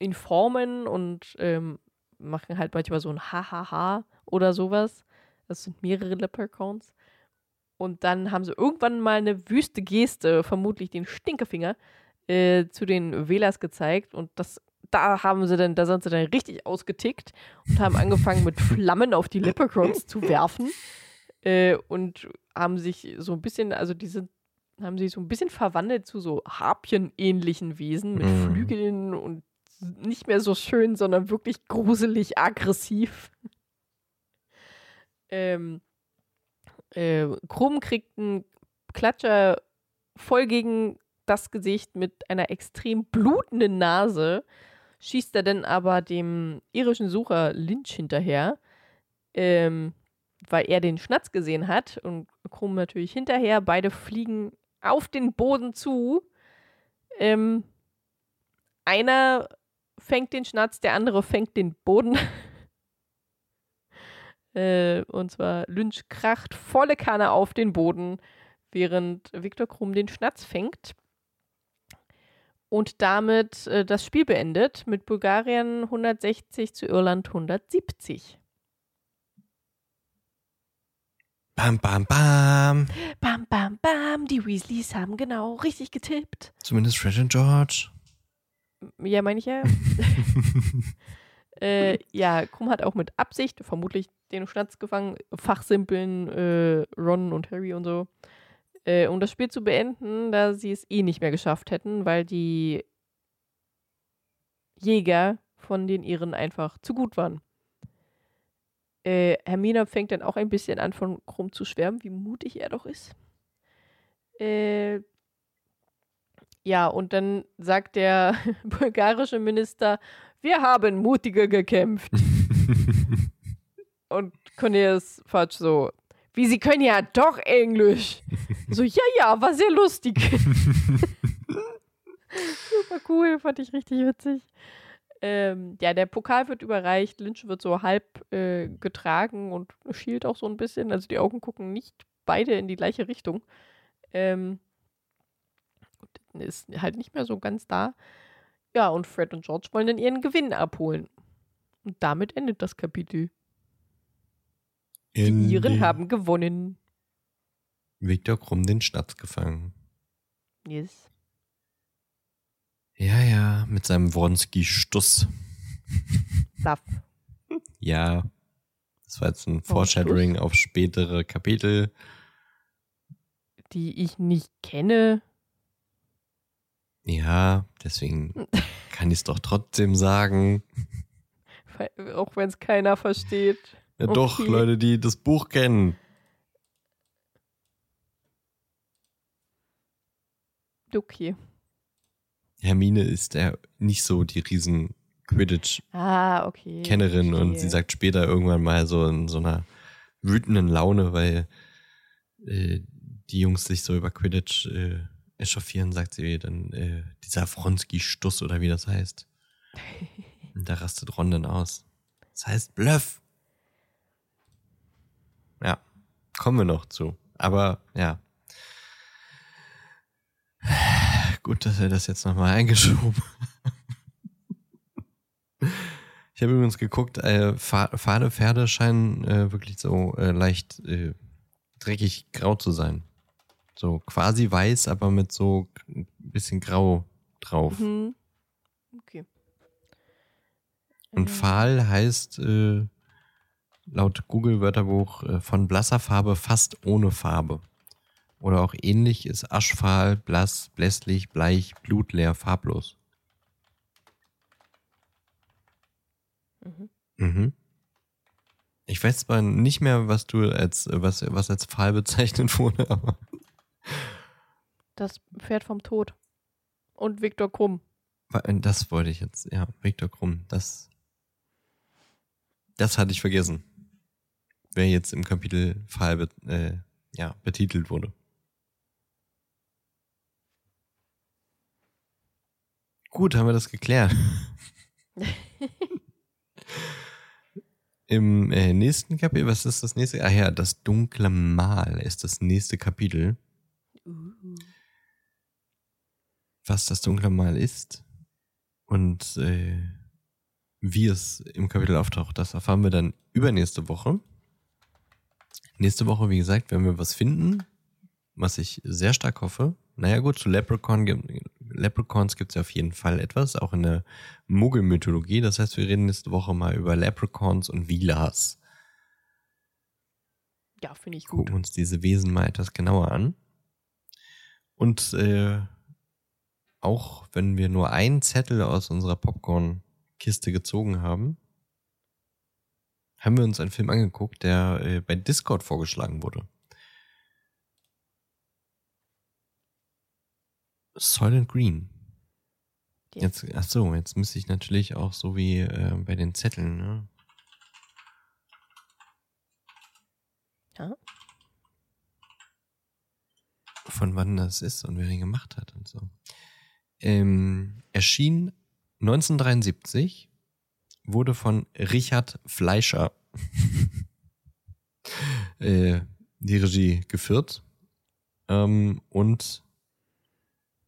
Speaker 2: in Formen und ähm, machen halt manchmal so ein Hahaha oder sowas. Das sind mehrere Leprechauns. Und dann haben sie irgendwann mal eine wüste Geste, vermutlich den Stinkefinger, äh, zu den Wählers gezeigt und das da haben sie dann, da sind sie dann richtig ausgetickt und haben angefangen mit (laughs) Flammen auf die Leprechauns zu werfen äh, und haben sich so ein bisschen, also die sind, haben sich so ein bisschen verwandelt zu so Harpien-ähnlichen Wesen mit mm. Flügeln und nicht mehr so schön, sondern wirklich gruselig aggressiv. ähm, äh, Krumm kriegt einen Klatscher voll gegen das Gesicht mit einer extrem blutenden Nase, schießt er dann aber dem irischen Sucher Lynch hinterher, ähm, weil er den Schnatz gesehen hat und Krumm natürlich hinterher. Beide fliegen auf den Boden zu. Ähm, einer fängt den Schnatz, der andere fängt den Boden. (laughs) äh, und zwar Lynch kracht volle Kanne auf den Boden, während Viktor Krumm den Schnatz fängt und damit äh, das Spiel beendet mit Bulgarien 160 zu Irland 170.
Speaker 1: Bam, bam, bam.
Speaker 2: Bam, bam, bam. Die Weasleys haben genau richtig getippt.
Speaker 1: Zumindest Fred und George.
Speaker 2: Ja, meine ich ja. (laughs) äh, ja, Krumm hat auch mit Absicht vermutlich den Schnatz gefangen. Fachsimpeln äh, Ron und Harry und so äh, um das Spiel zu beenden, da sie es eh nicht mehr geschafft hätten, weil die Jäger von den Iren einfach zu gut waren. Äh, Hermine fängt dann auch ein bisschen an, von Krumm zu schwärmen, wie mutig er doch ist. Äh, ja, und dann sagt der (laughs) bulgarische Minister, wir haben mutiger gekämpft. und Cornelius Fudge so, wie sie können ja doch Englisch. so, ja, ja, war sehr lustig. (laughs) Super cool, fand ich richtig witzig. Ähm, ja, der Pokal wird überreicht, Lynch wird so halb äh, getragen und schielt auch so ein bisschen. Also die Augen gucken nicht beide in die gleiche Richtung. Ähm, ist halt nicht mehr so ganz da. Ja, und Fred und George wollen dann ihren Gewinn abholen. Und damit endet das Kapitel.
Speaker 1: In
Speaker 2: die Iren haben gewonnen.
Speaker 1: Viktor Krumm den Schnatz gefangen.
Speaker 2: Yes.
Speaker 1: Ja, ja, mit seinem Wronski-Stuss.
Speaker 2: Saff. (laughs)
Speaker 1: Ja, das war jetzt ein Foreshadowing auf spätere Kapitel.
Speaker 2: Die ich nicht kenne.
Speaker 1: Ja, deswegen kann ich es doch trotzdem sagen.
Speaker 2: Auch wenn es keiner versteht.
Speaker 1: Ja, okay. doch, Leute, die das Buch kennen.
Speaker 2: Okay.
Speaker 1: Hermine ist ja nicht so die riesen Quidditch-Kennerin
Speaker 2: ah, okay,
Speaker 1: und sie sagt später irgendwann mal so in so einer wütenden Laune, weil äh, die Jungs sich so über Quidditch äh, echauffieren, sagt sie dann äh, dieser Fronski-Stuss oder wie das heißt. (laughs) und da rastet Ron dann aus. Das heißt Bluff. Ja, kommen wir noch zu. Aber ja, (sighs) Gut, dass er das jetzt nochmal eingeschoben (laughs) Ich habe übrigens geguckt, äh, fade Pferde scheinen äh, wirklich so äh, leicht äh, dreckig grau zu sein. So quasi weiß, aber mit so ein bisschen grau drauf.
Speaker 2: Mhm. Okay.
Speaker 1: Und fahl heißt äh, laut Google-Wörterbuch äh, von blasser Farbe fast ohne Farbe. Oder auch ähnlich ist aschfahl, blass, blässlich, bleich, blutleer, farblos. Mhm. Mhm. Ich weiß zwar nicht mehr, was du als was, was als Pfahl bezeichnet (laughs) wurde, aber.
Speaker 2: Das Pferd vom Tod. Und Viktor Krumm.
Speaker 1: Das wollte ich jetzt, ja, Viktor Krumm. Das, das hatte ich vergessen. Wer jetzt im Kapitel Pfahl äh, ja, betitelt wurde. Gut, haben wir das geklärt. (laughs) Im äh, nächsten Kapitel, was ist das nächste? Ah ja, das dunkle Mal ist das nächste Kapitel. Was das dunkle Mal ist und äh, wie es im Kapitel auftaucht, das erfahren wir dann übernächste Woche. Nächste Woche, wie gesagt, werden wir was finden, was ich sehr stark hoffe. Naja gut, zu Leprechaun, Leprechauns gibt es ja auf jeden Fall etwas, auch in der Muggelmythologie. Das heißt, wir reden nächste Woche mal über Leprechauns und Vilas.
Speaker 2: Ja, finde ich gut.
Speaker 1: Gucken uns diese Wesen mal etwas genauer an. Und äh, auch wenn wir nur einen Zettel aus unserer Popcorn-Kiste gezogen haben, haben wir uns einen Film angeguckt, der äh, bei Discord vorgeschlagen wurde. Soylent Green. Jetzt, ach so, jetzt müsste ich natürlich auch so wie äh, bei den Zetteln, ne?
Speaker 2: Ja.
Speaker 1: Von wann das ist und wer den gemacht hat und so. Ähm, erschien 1973, wurde von Richard Fleischer (laughs) äh, die Regie geführt ähm, und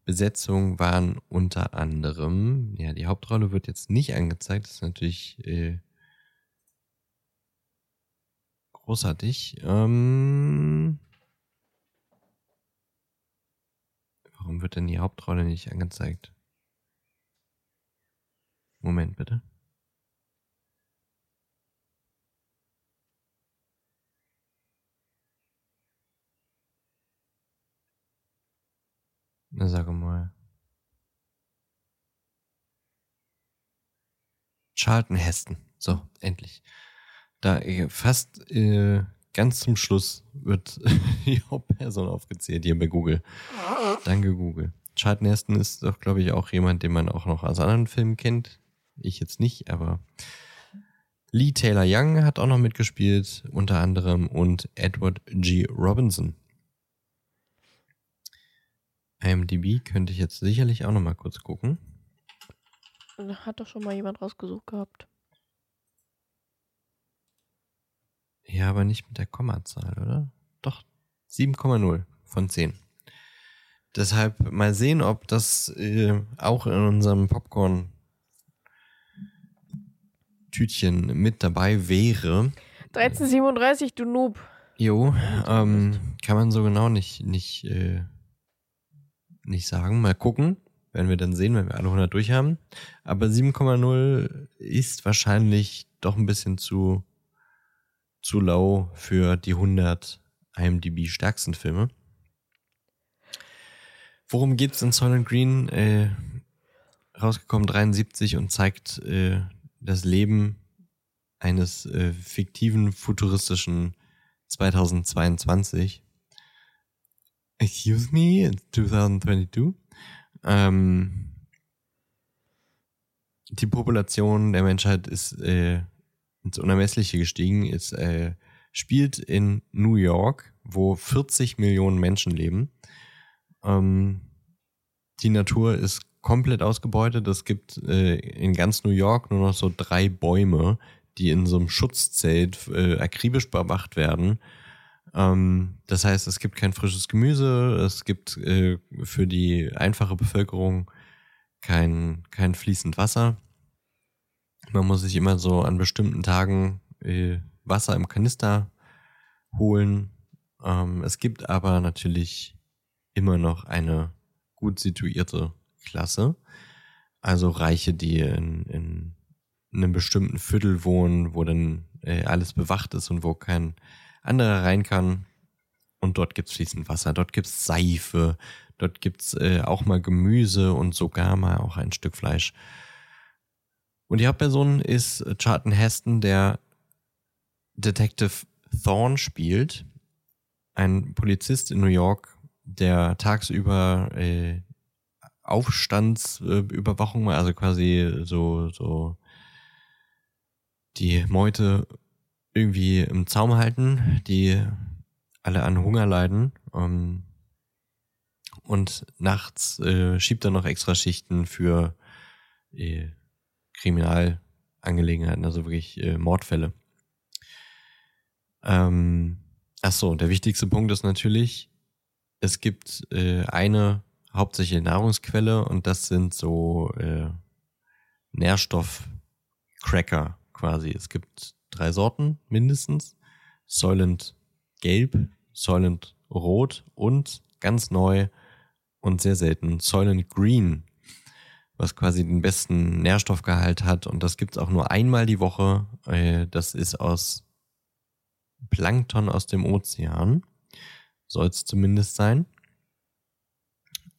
Speaker 1: Besetzung waren unter anderem, ja, die Hauptrolle wird jetzt nicht angezeigt, das ist natürlich äh, großartig. Ähm, warum wird denn die Hauptrolle nicht angezeigt? Moment bitte. Na, sag mal. Charlton Heston. So, endlich. Da äh, fast äh, ganz zum Schluss wird (laughs) die Hauptperson aufgezählt hier bei Google. Danke, Google. Charlton Heston ist doch, glaube ich, auch jemand, den man auch noch aus anderen Filmen kennt. Ich jetzt nicht, aber Lee Taylor Young hat auch noch mitgespielt, unter anderem, und Edward G. Robinson. IMDb könnte ich jetzt sicherlich auch noch mal kurz gucken.
Speaker 2: Hat doch schon mal jemand rausgesucht gehabt.
Speaker 1: Ja, aber nicht mit der Kommazahl, oder? Doch, 7,0 von 10. Deshalb mal sehen, ob das äh, auch in unserem Popcorn-Tütchen mit dabei wäre.
Speaker 2: 1337, du Noob.
Speaker 1: Jo, ähm, kann man so genau nicht, nicht, äh, nicht sagen. Mal gucken. Werden wir dann sehen, wenn wir alle 100 durch haben. Aber 7,0 ist wahrscheinlich doch ein bisschen zu, zu low für die 100 IMDb stärksten Filme. Worum geht's in Soylent Green? Äh, rausgekommen 73 und zeigt äh, das Leben eines äh, fiktiven futuristischen 2022. Excuse me, it's 2022. Ähm, die Population der Menschheit ist äh, ins Unermessliche gestiegen, ist, äh, spielt in New York, wo 40 Millionen Menschen leben. Ähm, die Natur ist komplett ausgebeutet. Es gibt äh, in ganz New York nur noch so drei Bäume, die in so einem Schutzzelt äh, akribisch bewacht werden. Ähm, das heißt, es gibt kein frisches Gemüse, es gibt äh, für die einfache Bevölkerung kein, kein fließend Wasser. Man muss sich immer so an bestimmten Tagen äh, Wasser im Kanister holen. Ähm, es gibt aber natürlich immer noch eine gut situierte Klasse. Also Reiche, die in, in einem bestimmten Viertel wohnen, wo dann äh, alles bewacht ist und wo kein anderer rein kann. Und dort gibt's fließend Wasser, dort gibt's Seife, dort gibt's äh, auch mal Gemüse und sogar mal auch ein Stück Fleisch. Und die Hauptperson ist Charlton Heston, der Detective Thorne spielt. Ein Polizist in New York, der tagsüber äh, Aufstandsüberwachung, äh, also quasi so, so die Meute irgendwie im Zaum halten, die alle an Hunger leiden. Ähm, und nachts äh, schiebt er noch extra Schichten für äh, Kriminalangelegenheiten, also wirklich äh, Mordfälle. Ähm, ach so, der wichtigste Punkt ist natürlich, es gibt äh, eine hauptsächliche Nahrungsquelle und das sind so äh, Nährstoffcracker quasi. Es gibt drei Sorten mindestens. Soylent Gelb, Soylent Rot und ganz neu und sehr selten Soylent Green, was quasi den besten Nährstoffgehalt hat. Und das gibt's auch nur einmal die Woche. Äh, das ist aus Plankton aus dem Ozean. Soll es zumindest sein.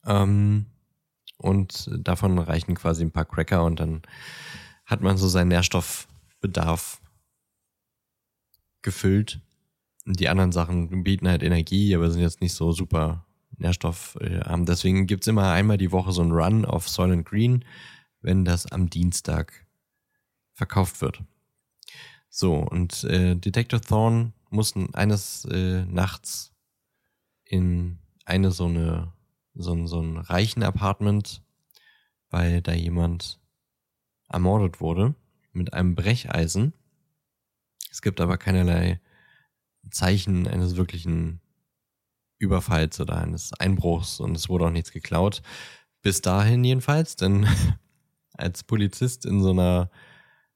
Speaker 1: Ähm, und davon reichen quasi ein paar Cracker und dann hat man so seinen Nährstoffbedarf gefüllt. Die anderen Sachen bieten halt Energie, aber sind jetzt nicht so super nährstoffarm. Deswegen gibt's immer einmal die Woche so einen Run auf Soylent Green, wenn das am Dienstag verkauft wird. So, und äh, Detective Thorne muss eines äh, Nachts in eine so eine so ein, so ein reichen Apartment, weil da jemand ermordet wurde mit einem Brecheisen. Es gibt aber keinerlei Zeichen eines wirklichen Überfalls oder eines Einbruchs und es wurde auch nichts geklaut. Bis dahin jedenfalls, denn (laughs) als Polizist in so einer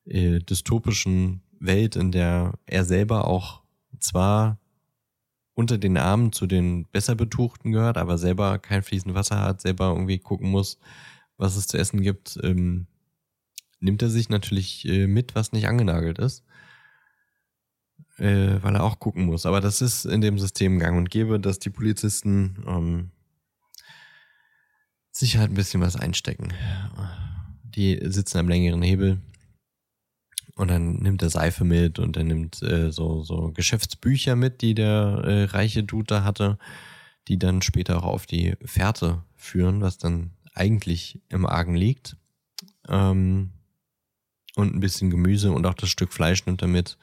Speaker 1: äh, dystopischen Welt, in der er selber auch zwar unter den Armen zu den besser Betuchten gehört, aber selber kein fließendes Wasser hat, selber irgendwie gucken muss, was es zu essen gibt, ähm, nimmt er sich natürlich äh, mit, was nicht angenagelt ist, äh, weil er auch gucken muss. Aber das ist in dem System gang und gäbe, dass die Polizisten ähm, sich halt ein bisschen was einstecken. Die sitzen am längeren Hebel Und dann nimmt er Seife mit und er nimmt äh, so, so Geschäftsbücher mit, die der äh, reiche Dude da hatte, die dann später auch auf die Fährte führen, was dann eigentlich im Argen liegt. Ähm, und ein bisschen Gemüse und auch das Stück Fleisch nimmt er mit.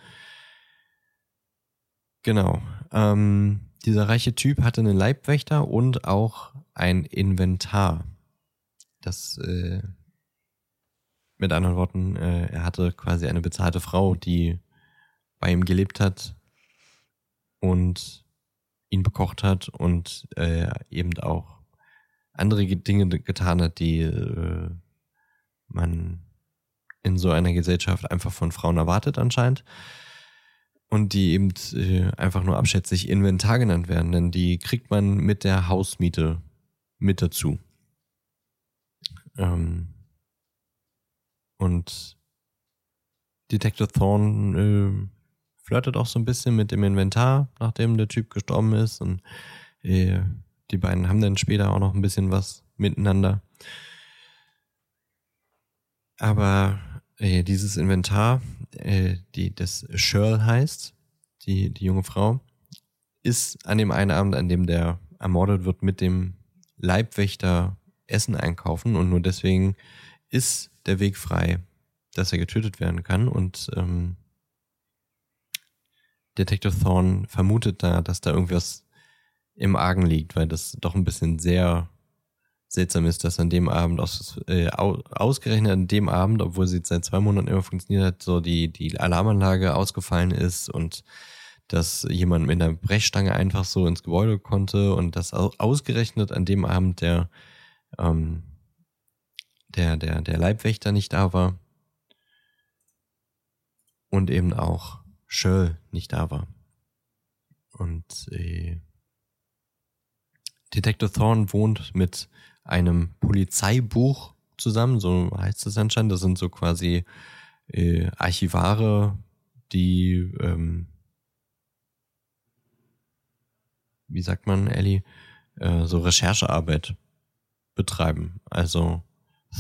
Speaker 1: Genau. Ähm, dieser reiche Typ hatte einen Leibwächter und auch ein Inventar. Das, äh, mit anderen Worten, äh, er hatte quasi eine bezahlte Frau, die bei ihm gelebt hat und ihn bekocht hat und äh, eben auch andere Dinge getan hat, die äh, man in so einer Gesellschaft einfach von Frauen erwartet anscheinend. Und die eben äh, einfach nur abschätzig Inventar genannt werden, denn die kriegt man mit der Hausmiete mit dazu. Ähm und Detective Thorne äh, flirtet auch so ein bisschen mit dem Inventar, nachdem der Typ gestorben ist. Und äh, die beiden haben dann später auch noch ein bisschen was miteinander. Aber äh, dieses Inventar, äh, die das Shirl heißt, die, die junge Frau, ist an dem einen Abend, an dem der ermordet wird, mit dem Leibwächter Essen einkaufen. Und nur deswegen ist der Weg frei, dass er getötet werden kann. Und ähm, Detective Thorne vermutet da, dass da irgendwas im Argen liegt, weil das doch ein bisschen sehr seltsam ist, dass an dem Abend, aus, äh, ausgerechnet an dem Abend, obwohl sie seit zwei Monaten immer funktioniert hat, so die, die Alarmanlage ausgefallen ist und dass jemand mit einer Brechstange einfach so ins Gebäude konnte und dass ausgerechnet an dem Abend der, ähm, der, der, der Leibwächter nicht da war und eben auch Shirl nicht da war. Und äh, Detective Thorne wohnt mit einem Polizeibuch zusammen, so heißt es anscheinend. Das sind so quasi äh, Archivare, die, ähm, wie sagt man, Ellie, äh, so Recherchearbeit betreiben. Also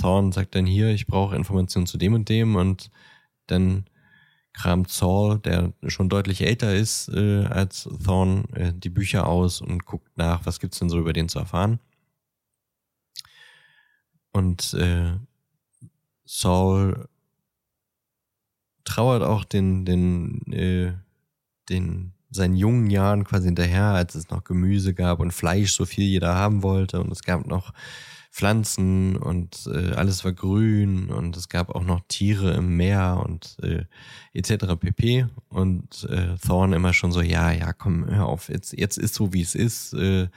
Speaker 1: Thorn sagt dann hier, ich brauche Informationen zu dem und dem und dann kramt Saul, der schon deutlich älter ist äh, als Thorn, äh, die Bücher aus und guckt nach, was gibt's denn so über den zu erfahren. Und äh, Saul trauert auch den, den, äh, den seinen jungen Jahren quasi hinterher, als es noch Gemüse gab und Fleisch, so viel jeder haben wollte. Und es gab noch Pflanzen und äh, alles war grün und es gab auch noch Tiere im Meer und äh, etc. pp. Und äh, Thorn immer schon so, ja, ja, komm, hör auf, jetzt, jetzt ist so, wie es ist. Äh,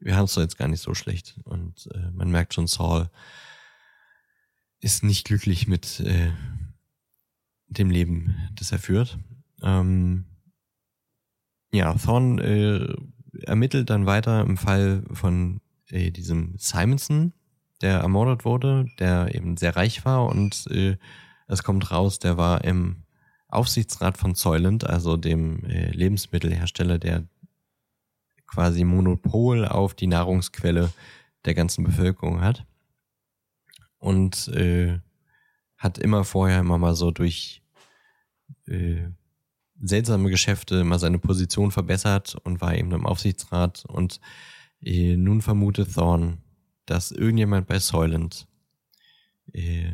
Speaker 1: wir haben es doch jetzt gar nicht so schlecht. Und äh, man merkt schon, Saul ist nicht glücklich mit äh, dem Leben, das er führt. Ähm, ja, Thorn äh, ermittelt dann weiter im Fall von äh, diesem Simonson, der ermordet wurde, der eben sehr reich war und äh, es kommt raus, der war im Aufsichtsrat von Soylent, also dem äh, Lebensmittelhersteller, der quasi Monopol auf die Nahrungsquelle der ganzen Bevölkerung hat. Und äh, hat immer vorher immer mal so durch äh, seltsame Geschäfte immer seine Position verbessert und war eben im Aufsichtsrat. Und äh, nun vermutet Thorn, dass irgendjemand bei Soylent äh,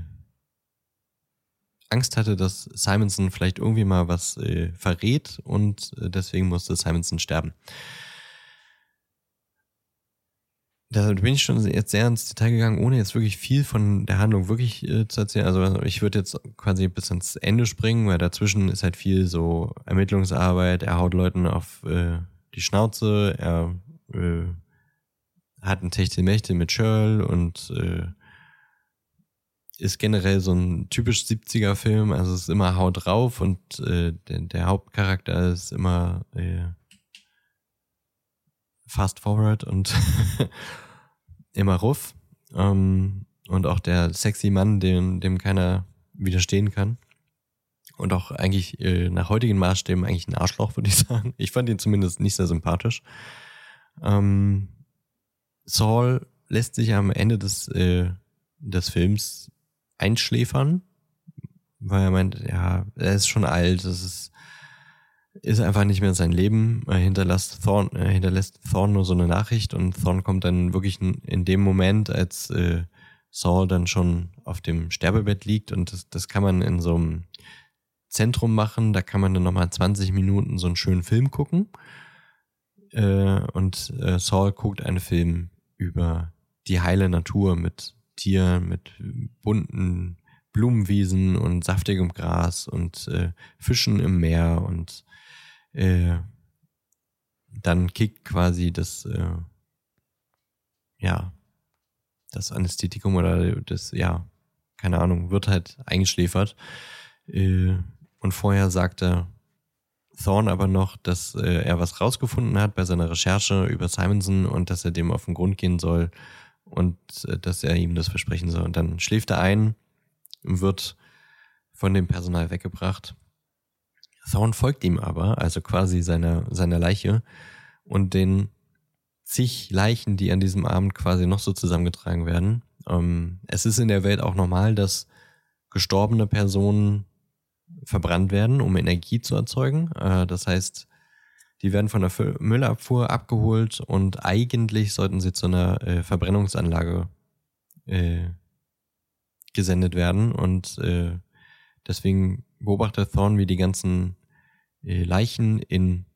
Speaker 1: Angst hatte, dass Simonson vielleicht irgendwie mal was äh, verrät und äh, deswegen musste Simonson sterben. Da bin ich schon jetzt sehr ins Detail gegangen, ohne jetzt wirklich viel von der Handlung wirklich äh, zu erzählen. Also ich würde jetzt quasi bis ans Ende springen, weil dazwischen ist halt viel so Ermittlungsarbeit. Er haut Leuten auf äh, die Schnauze, er äh, hat ein Techtelmächte mit Shirl und äh, ist generell so ein typisch 70er-Film. Also es ist immer Haut drauf und äh, der, der Hauptcharakter ist immer äh, fast forward und (laughs) immer ruff. Ähm, und auch der sexy Mann, dem, dem keiner widerstehen kann. Und auch eigentlich äh, nach heutigen Maßstäben eigentlich ein Arschloch, würde ich (laughs) sagen. Ich fand ihn zumindest nicht sehr sympathisch. Ähm, Saul lässt sich am Ende des, äh, des Films einschläfern. weil er meint, ja, er ist schon alt, es ist, ist einfach nicht mehr sein Leben. Er hinterlässt Thorn, er hinterlässt Thorn nur so eine Nachricht und Thorn kommt dann wirklich in dem Moment, als äh, Saul dann schon auf dem Sterbebett liegt und das, das kann man in so einem Zentrum machen, da kann man dann nochmal 20 Minuten so einen schönen Film gucken. Äh, und äh, Saul guckt einen Film über die heile Natur mit Tieren, mit bunten Blumenwiesen und saftigem Gras und äh, Fischen im Meer und äh, dann kickt quasi das, äh, ja, das Anästhetikum oder das, ja, keine Ahnung, wird halt eingeschläfert. Äh, und vorher sagte Thorne aber noch, dass äh, er was rausgefunden hat bei seiner Recherche über Simonson und dass er dem auf den Grund gehen soll und äh, dass er ihm das versprechen soll. Und dann schläft er ein wird von dem Personal weggebracht. Thorn folgt ihm aber, also quasi seiner, seiner Leiche und den zig Leichen, die an diesem Abend quasi noch so zusammengetragen werden. Ähm, es ist in der Welt auch normal, dass gestorbene Personen verbrannt werden, um Energie zu erzeugen. Äh, das heißt, die werden von der Müllabfuhr abgeholt und eigentlich sollten sie zu einer äh, Verbrennungsanlage äh, gesendet werden und äh, deswegen beobachtet Thorn, wie die ganzen äh, Leichen in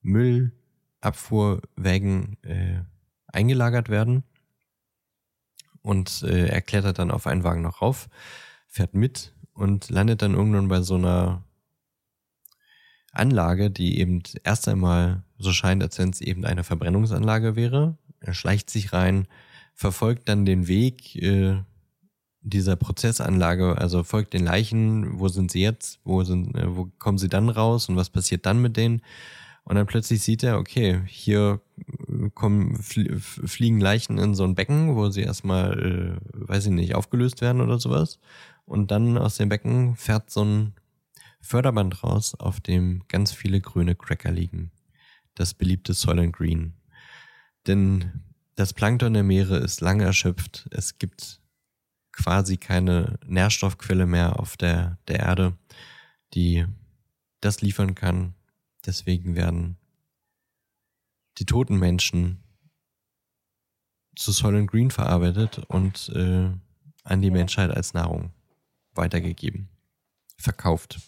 Speaker 1: Müllabfuhrwägen äh, eingelagert werden und äh, er klettert dann auf einen Wagen noch rauf, fährt mit und landet dann irgendwann bei so einer Anlage, die eben erst einmal so scheint, als wenn es eben eine Verbrennungsanlage wäre. Er schleicht sich rein, verfolgt dann den Weg äh, dieser Prozessanlage, also folgt den Leichen, wo sind sie jetzt, wo sind, äh, wo kommen sie dann raus und was passiert dann mit denen? Und dann plötzlich sieht er, okay, hier äh, kommen, fliegen Leichen in so ein Becken, wo sie erstmal, äh, weiß ich nicht, aufgelöst werden oder sowas. Und dann aus dem Becken fährt so ein Förderband raus, auf dem ganz viele grüne Cracker liegen. Das beliebte Soylent Green. Denn das Plankton der Meere ist lange erschöpft. Es gibt quasi keine Nährstoffquelle mehr auf der, der Erde, die das liefern kann. Deswegen werden die toten Menschen zu Soylent Green verarbeitet und äh, an die Menschheit als Nahrung weitergegeben, verkauft.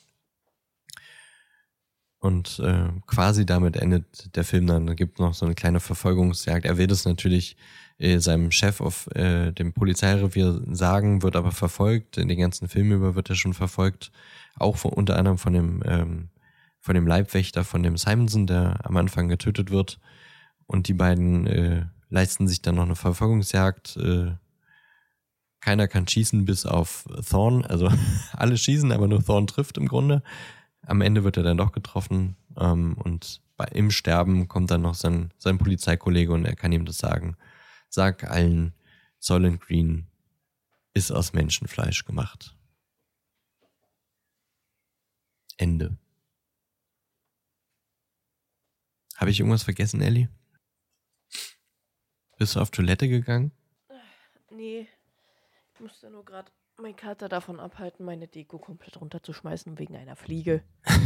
Speaker 1: Und äh, quasi damit endet der Film dann. Da gibt noch so eine kleine Verfolgungsjagd. Er will das natürlich äh, seinem Chef auf äh, dem Polizeirevier sagen, wird aber verfolgt. In den ganzen Film über wird er schon verfolgt. Auch von, unter anderem von dem, ähm, von dem Leibwächter, von dem Simonson, der am Anfang getötet wird. Und die beiden äh, leisten sich dann noch eine Verfolgungsjagd. Äh, keiner kann schießen bis auf Thorn. Also (laughs) alle schießen, aber nur Thorn trifft im Grunde. Am Ende wird er dann doch getroffen ähm, und bei, im Sterben kommt dann noch sein, sein Polizeikollege und er kann ihm das sagen. Sag allen, Soylent Green ist aus Menschenfleisch gemacht. Ende. Habe ich irgendwas vergessen, Ellie? Bist du auf Toilette gegangen?
Speaker 2: Nee, ich musste nur gerade meinen Kater davon abhalten, meine Deko komplett runterzuschmeißen wegen einer Fliege. (laughs)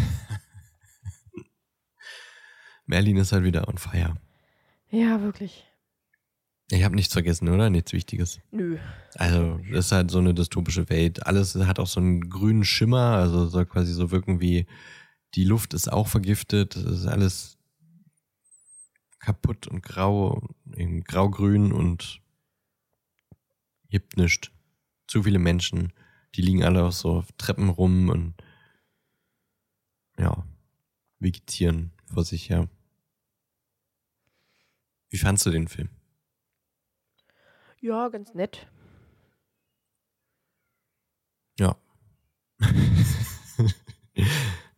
Speaker 1: Merlin ist halt wieder on fire.
Speaker 2: Ja, wirklich.
Speaker 1: Ich habe nichts vergessen, oder? Nichts Wichtiges.
Speaker 2: Nö.
Speaker 1: Also, das ist halt so eine dystopische Welt. Alles hat auch so einen grünen Schimmer, also soll quasi so wirken wie die Luft ist auch vergiftet. Das ist alles kaputt und grau, grau-grün und gibt nichts. Zu viele Menschen, die liegen alle auf so Treppen rum und ja, vegetieren vor sich her. Wie fandst du den Film?
Speaker 2: Ja, ganz nett.
Speaker 1: Ja. (laughs)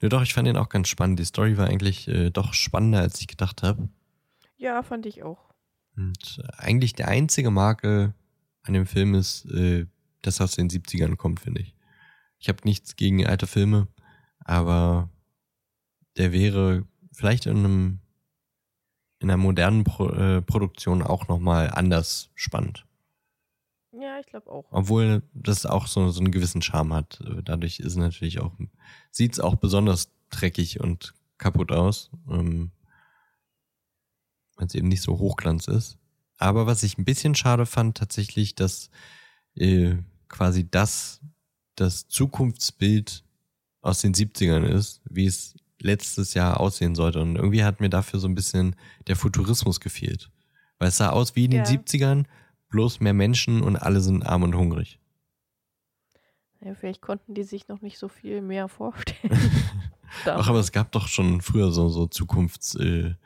Speaker 1: ja. Doch, ich fand ihn auch ganz spannend. Die Story war eigentlich äh, doch spannender, als ich gedacht habe.
Speaker 2: Ja, fand ich auch.
Speaker 1: Und äh, eigentlich der einzige Makel an dem Film ist, äh, dass er aus den 70ern kommt, finde ich. Ich habe nichts gegen alte Filme, aber der wäre vielleicht in einem in einer modernen Pro äh, Produktion auch nochmal anders spannend.
Speaker 2: Ja, ich glaube auch.
Speaker 1: Obwohl das auch so, so einen gewissen Charme hat. Dadurch ist es natürlich auch, sieht es auch besonders dreckig und kaputt aus. Ähm, Weil es eben nicht so Hochglanz ist. Aber was ich ein bisschen schade fand, tatsächlich, dass äh, quasi das das Zukunftsbild aus den 70ern ist, wie es letztes Jahr aussehen sollte. Und irgendwie hat mir dafür so ein bisschen der Futurismus gefehlt. Weil es sah aus wie in den
Speaker 2: Ja.
Speaker 1: 70ern, bloß mehr Menschen und alle sind arm und hungrig.
Speaker 2: Ja, vielleicht konnten die sich noch nicht so viel mehr vorstellen. (laughs)
Speaker 1: Ach, aber es gab doch schon früher so, so Zukunftsvisionen,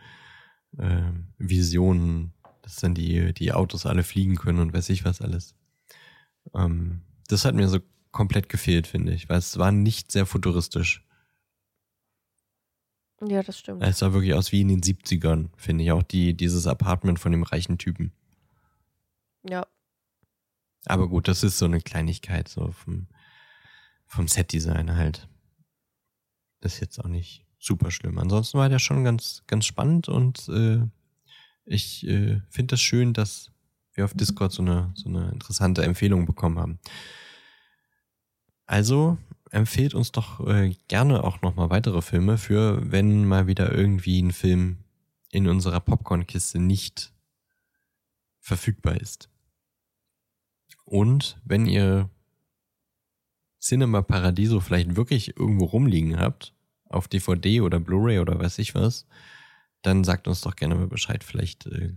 Speaker 1: äh, Visionen, dass dann die, die Autos alle fliegen können und weiß ich was alles. Ähm, das hat mir so komplett gefehlt, finde ich, weil es war nicht sehr futuristisch.
Speaker 2: ja, das stimmt.
Speaker 1: Es sah wirklich aus wie in den 70ern, finde ich. Auch die, dieses Apartment von dem reichen Typen.
Speaker 2: Ja,
Speaker 1: Aber gut, das ist so eine Kleinigkeit, so vom, vom Set-Design halt. Das ist jetzt auch nicht super schlimm. Ansonsten war der schon ganz, ganz spannend und äh, ich äh, finde das schön, dass wir auf Discord so eine, so eine interessante Empfehlung bekommen haben. Also empfehlt uns doch äh, gerne auch nochmal weitere Filme für, wenn mal wieder irgendwie ein Film in unserer Popcorn-Kiste nicht verfügbar ist. Und wenn ihr Cinema Paradiso vielleicht wirklich irgendwo rumliegen habt, auf DVD oder Blu-ray oder weiß ich was, dann sagt uns doch gerne mal Bescheid. Vielleicht äh,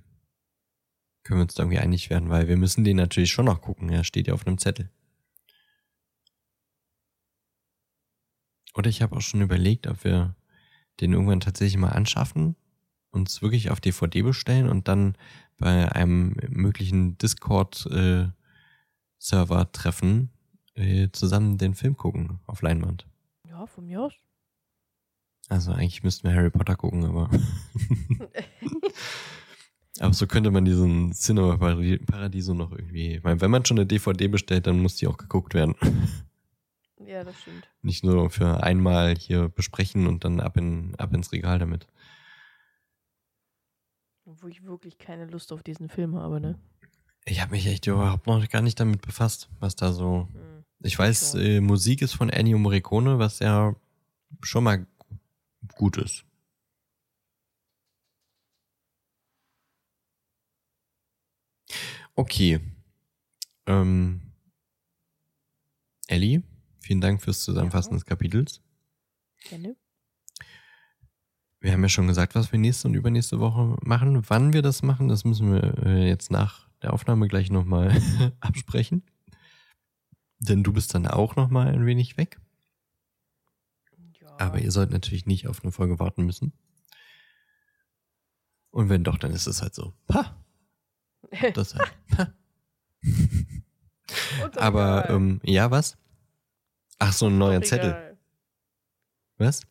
Speaker 1: können wir uns da irgendwie einig werden, weil wir müssen den natürlich schon noch gucken. Er steht ja auf einem Zettel. Oder ich habe auch schon überlegt, ob wir den irgendwann tatsächlich mal anschaffen, uns wirklich auf DVD bestellen und dann bei einem möglichen Discord-Server treffen, äh, zusammen den Film gucken auf Leinwand.
Speaker 2: ja, von mir aus.
Speaker 1: Also eigentlich müssten wir Harry Potter gucken, aber. (laughs) (laughs) aber so könnte man diesen Cinema Paradi- Paradiso noch irgendwie. Meine, wenn man schon eine DVD bestellt, dann muss die auch geguckt werden.
Speaker 2: ja, das stimmt.
Speaker 1: Nicht nur für einmal hier besprechen und dann ab, in, ab ins Regal damit.
Speaker 2: Wo ich wirklich keine Lust auf diesen Film habe, ne?
Speaker 1: Ich habe mich echt überhaupt noch gar nicht damit befasst, was da so.
Speaker 2: Hm.
Speaker 1: Ich weiß,
Speaker 2: So.
Speaker 1: äh, Musik ist von Ennio Morricone, was ja schon mal gut ist. Okay. Ähm, Ellie, vielen Dank fürs Zusammenfassen
Speaker 2: Ja.
Speaker 1: des Kapitels.
Speaker 2: Gerne.
Speaker 1: Wir haben ja schon gesagt, was wir nächste und übernächste Woche machen. Wann wir das machen, das müssen wir äh, jetzt nach der Aufnahme gleich nochmal (laughs) absprechen. Denn du bist dann auch nochmal ein wenig weg.
Speaker 2: Ja.
Speaker 1: Aber ihr sollt natürlich nicht auf eine Folge warten müssen. Und wenn doch, dann ist es halt so. Ha! (laughs) Das halt. Ha. (laughs) Aber ähm, ja, was? Ach, so ein neuer Zettel. Was?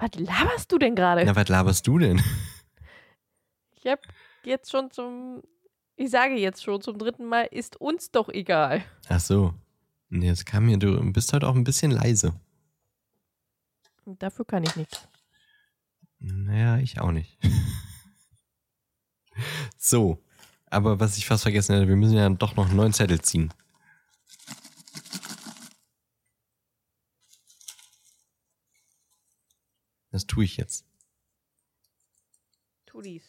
Speaker 2: Was laberst du denn gerade?
Speaker 1: Na, was laberst du denn?
Speaker 2: Ich hab jetzt schon zum. Ich sage jetzt schon zum dritten Mal, ist uns doch egal.
Speaker 1: Ach so. Nee, jetzt kam mir, du bist halt auch ein bisschen leise.
Speaker 2: Dafür kann ich nichts.
Speaker 1: Naja, ich auch nicht. (laughs) so. Aber was ich fast vergessen hätte, wir müssen ja doch noch einen neuen Zettel ziehen. Das tue ich jetzt.
Speaker 2: Tu dies.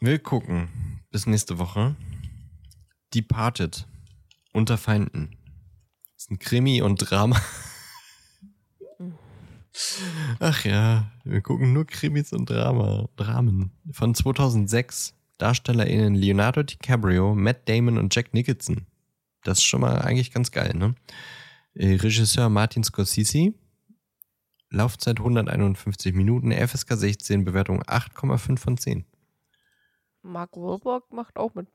Speaker 1: Wir gucken. Bis nächste Woche. Departed. Unter Feinden. Das ist ein Krimi und Drama. (laughs) Ach ja, wir gucken nur Krimis und Drama. Dramen. Von 2006. DarstellerInnen Leonardo DiCaprio, Matt Damon und Jack Nicholson. Das ist schon mal eigentlich ganz geil, ne? Äh, Regisseur Martin Scorsese. Laufzeit 151 Minuten. FSK 16. Bewertung 8,5 von 10.
Speaker 2: Mark Wahlberg macht auch mit.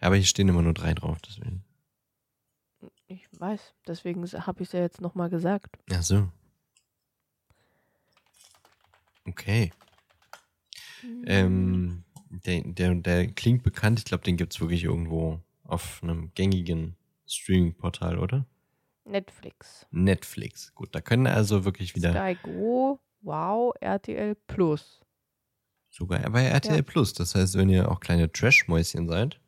Speaker 1: Aber hier stehen immer nur drei drauf, deswegen.
Speaker 2: Ich weiß, deswegen habe ich es ja jetzt nochmal gesagt.
Speaker 1: Ach so. Okay. Ähm, der, der, der klingt bekannt. Ich glaube, den gibt's wirklich irgendwo auf einem gängigen Streaming-Portal, oder?
Speaker 2: Netflix.
Speaker 1: Netflix. Gut, da können also wirklich wieder
Speaker 2: Sky Go, Wow, RTL Plus.
Speaker 1: Sogar bei RTL
Speaker 2: Ja.
Speaker 1: Plus. Das heißt, wenn ihr auch kleine Trash-Mäuschen seid,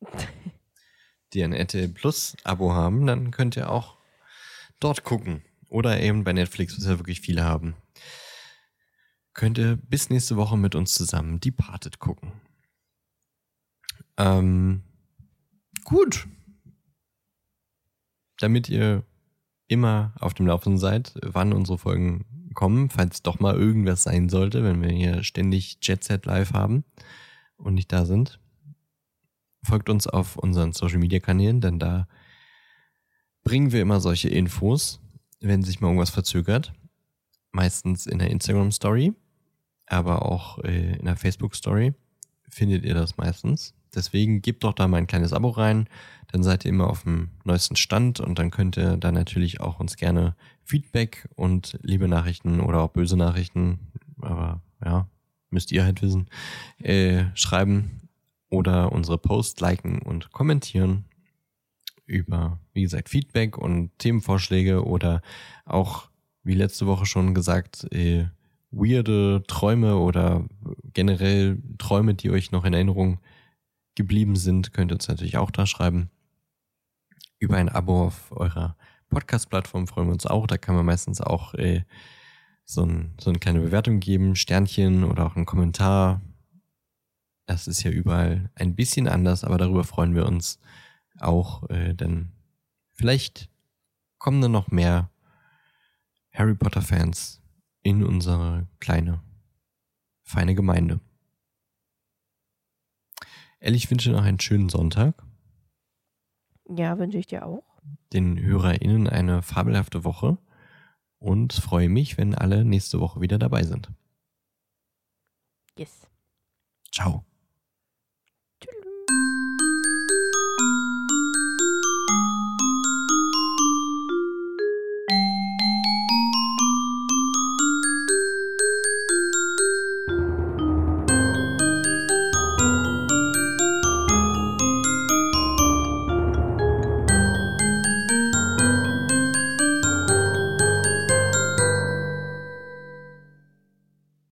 Speaker 1: (laughs) die ein RTL Plus Abo haben, dann könnt ihr auch dort gucken. Oder eben bei Netflix, was ja wirklich viele haben. Könnt ihr bis nächste Woche mit uns zusammen Departed gucken. Ähm, gut. Damit ihr immer auf dem Laufenden seid, wann unsere Folgen kommen, falls doch mal irgendwas sein sollte, wenn wir hier ständig Jet Set live haben und nicht da sind. Folgt uns auf unseren Social Media Kanälen, denn da bringen wir immer solche Infos, wenn sich mal irgendwas verzögert. Meistens in der Instagram Story, aber auch äh, in der Facebook Story findet ihr das meistens. Deswegen gebt doch da mal ein kleines Abo rein, dann seid ihr immer auf dem neuesten Stand und dann könnt ihr da natürlich auch uns gerne Feedback und liebe Nachrichten oder auch böse Nachrichten, aber ja, müsst ihr halt wissen, äh, schreiben oder unsere Posts liken und kommentieren über, wie gesagt, Feedback und Themenvorschläge oder auch, wie letzte Woche schon gesagt, äh, weirde Träume oder generell Träume, die euch noch in Erinnerung geblieben sind, könnt ihr uns natürlich auch da schreiben. Über ein Abo auf eurer Podcast-Plattform freuen wir uns auch. Da kann man meistens auch äh, so, ein, so eine kleine Bewertung geben, Sternchen oder auch einen Kommentar. Das ist ja überall ein bisschen anders, aber darüber freuen wir uns auch, äh, denn vielleicht kommen dann noch mehr Harry Potter-Fans in unsere kleine, feine Gemeinde. Ellie, ich wünsche noch einen schönen Sonntag.
Speaker 2: Ja, wünsche ich dir auch.
Speaker 1: Den HörerInnen eine fabelhafte Woche und freue mich, wenn alle nächste Woche wieder dabei sind.
Speaker 2: Yes.
Speaker 1: Ciao.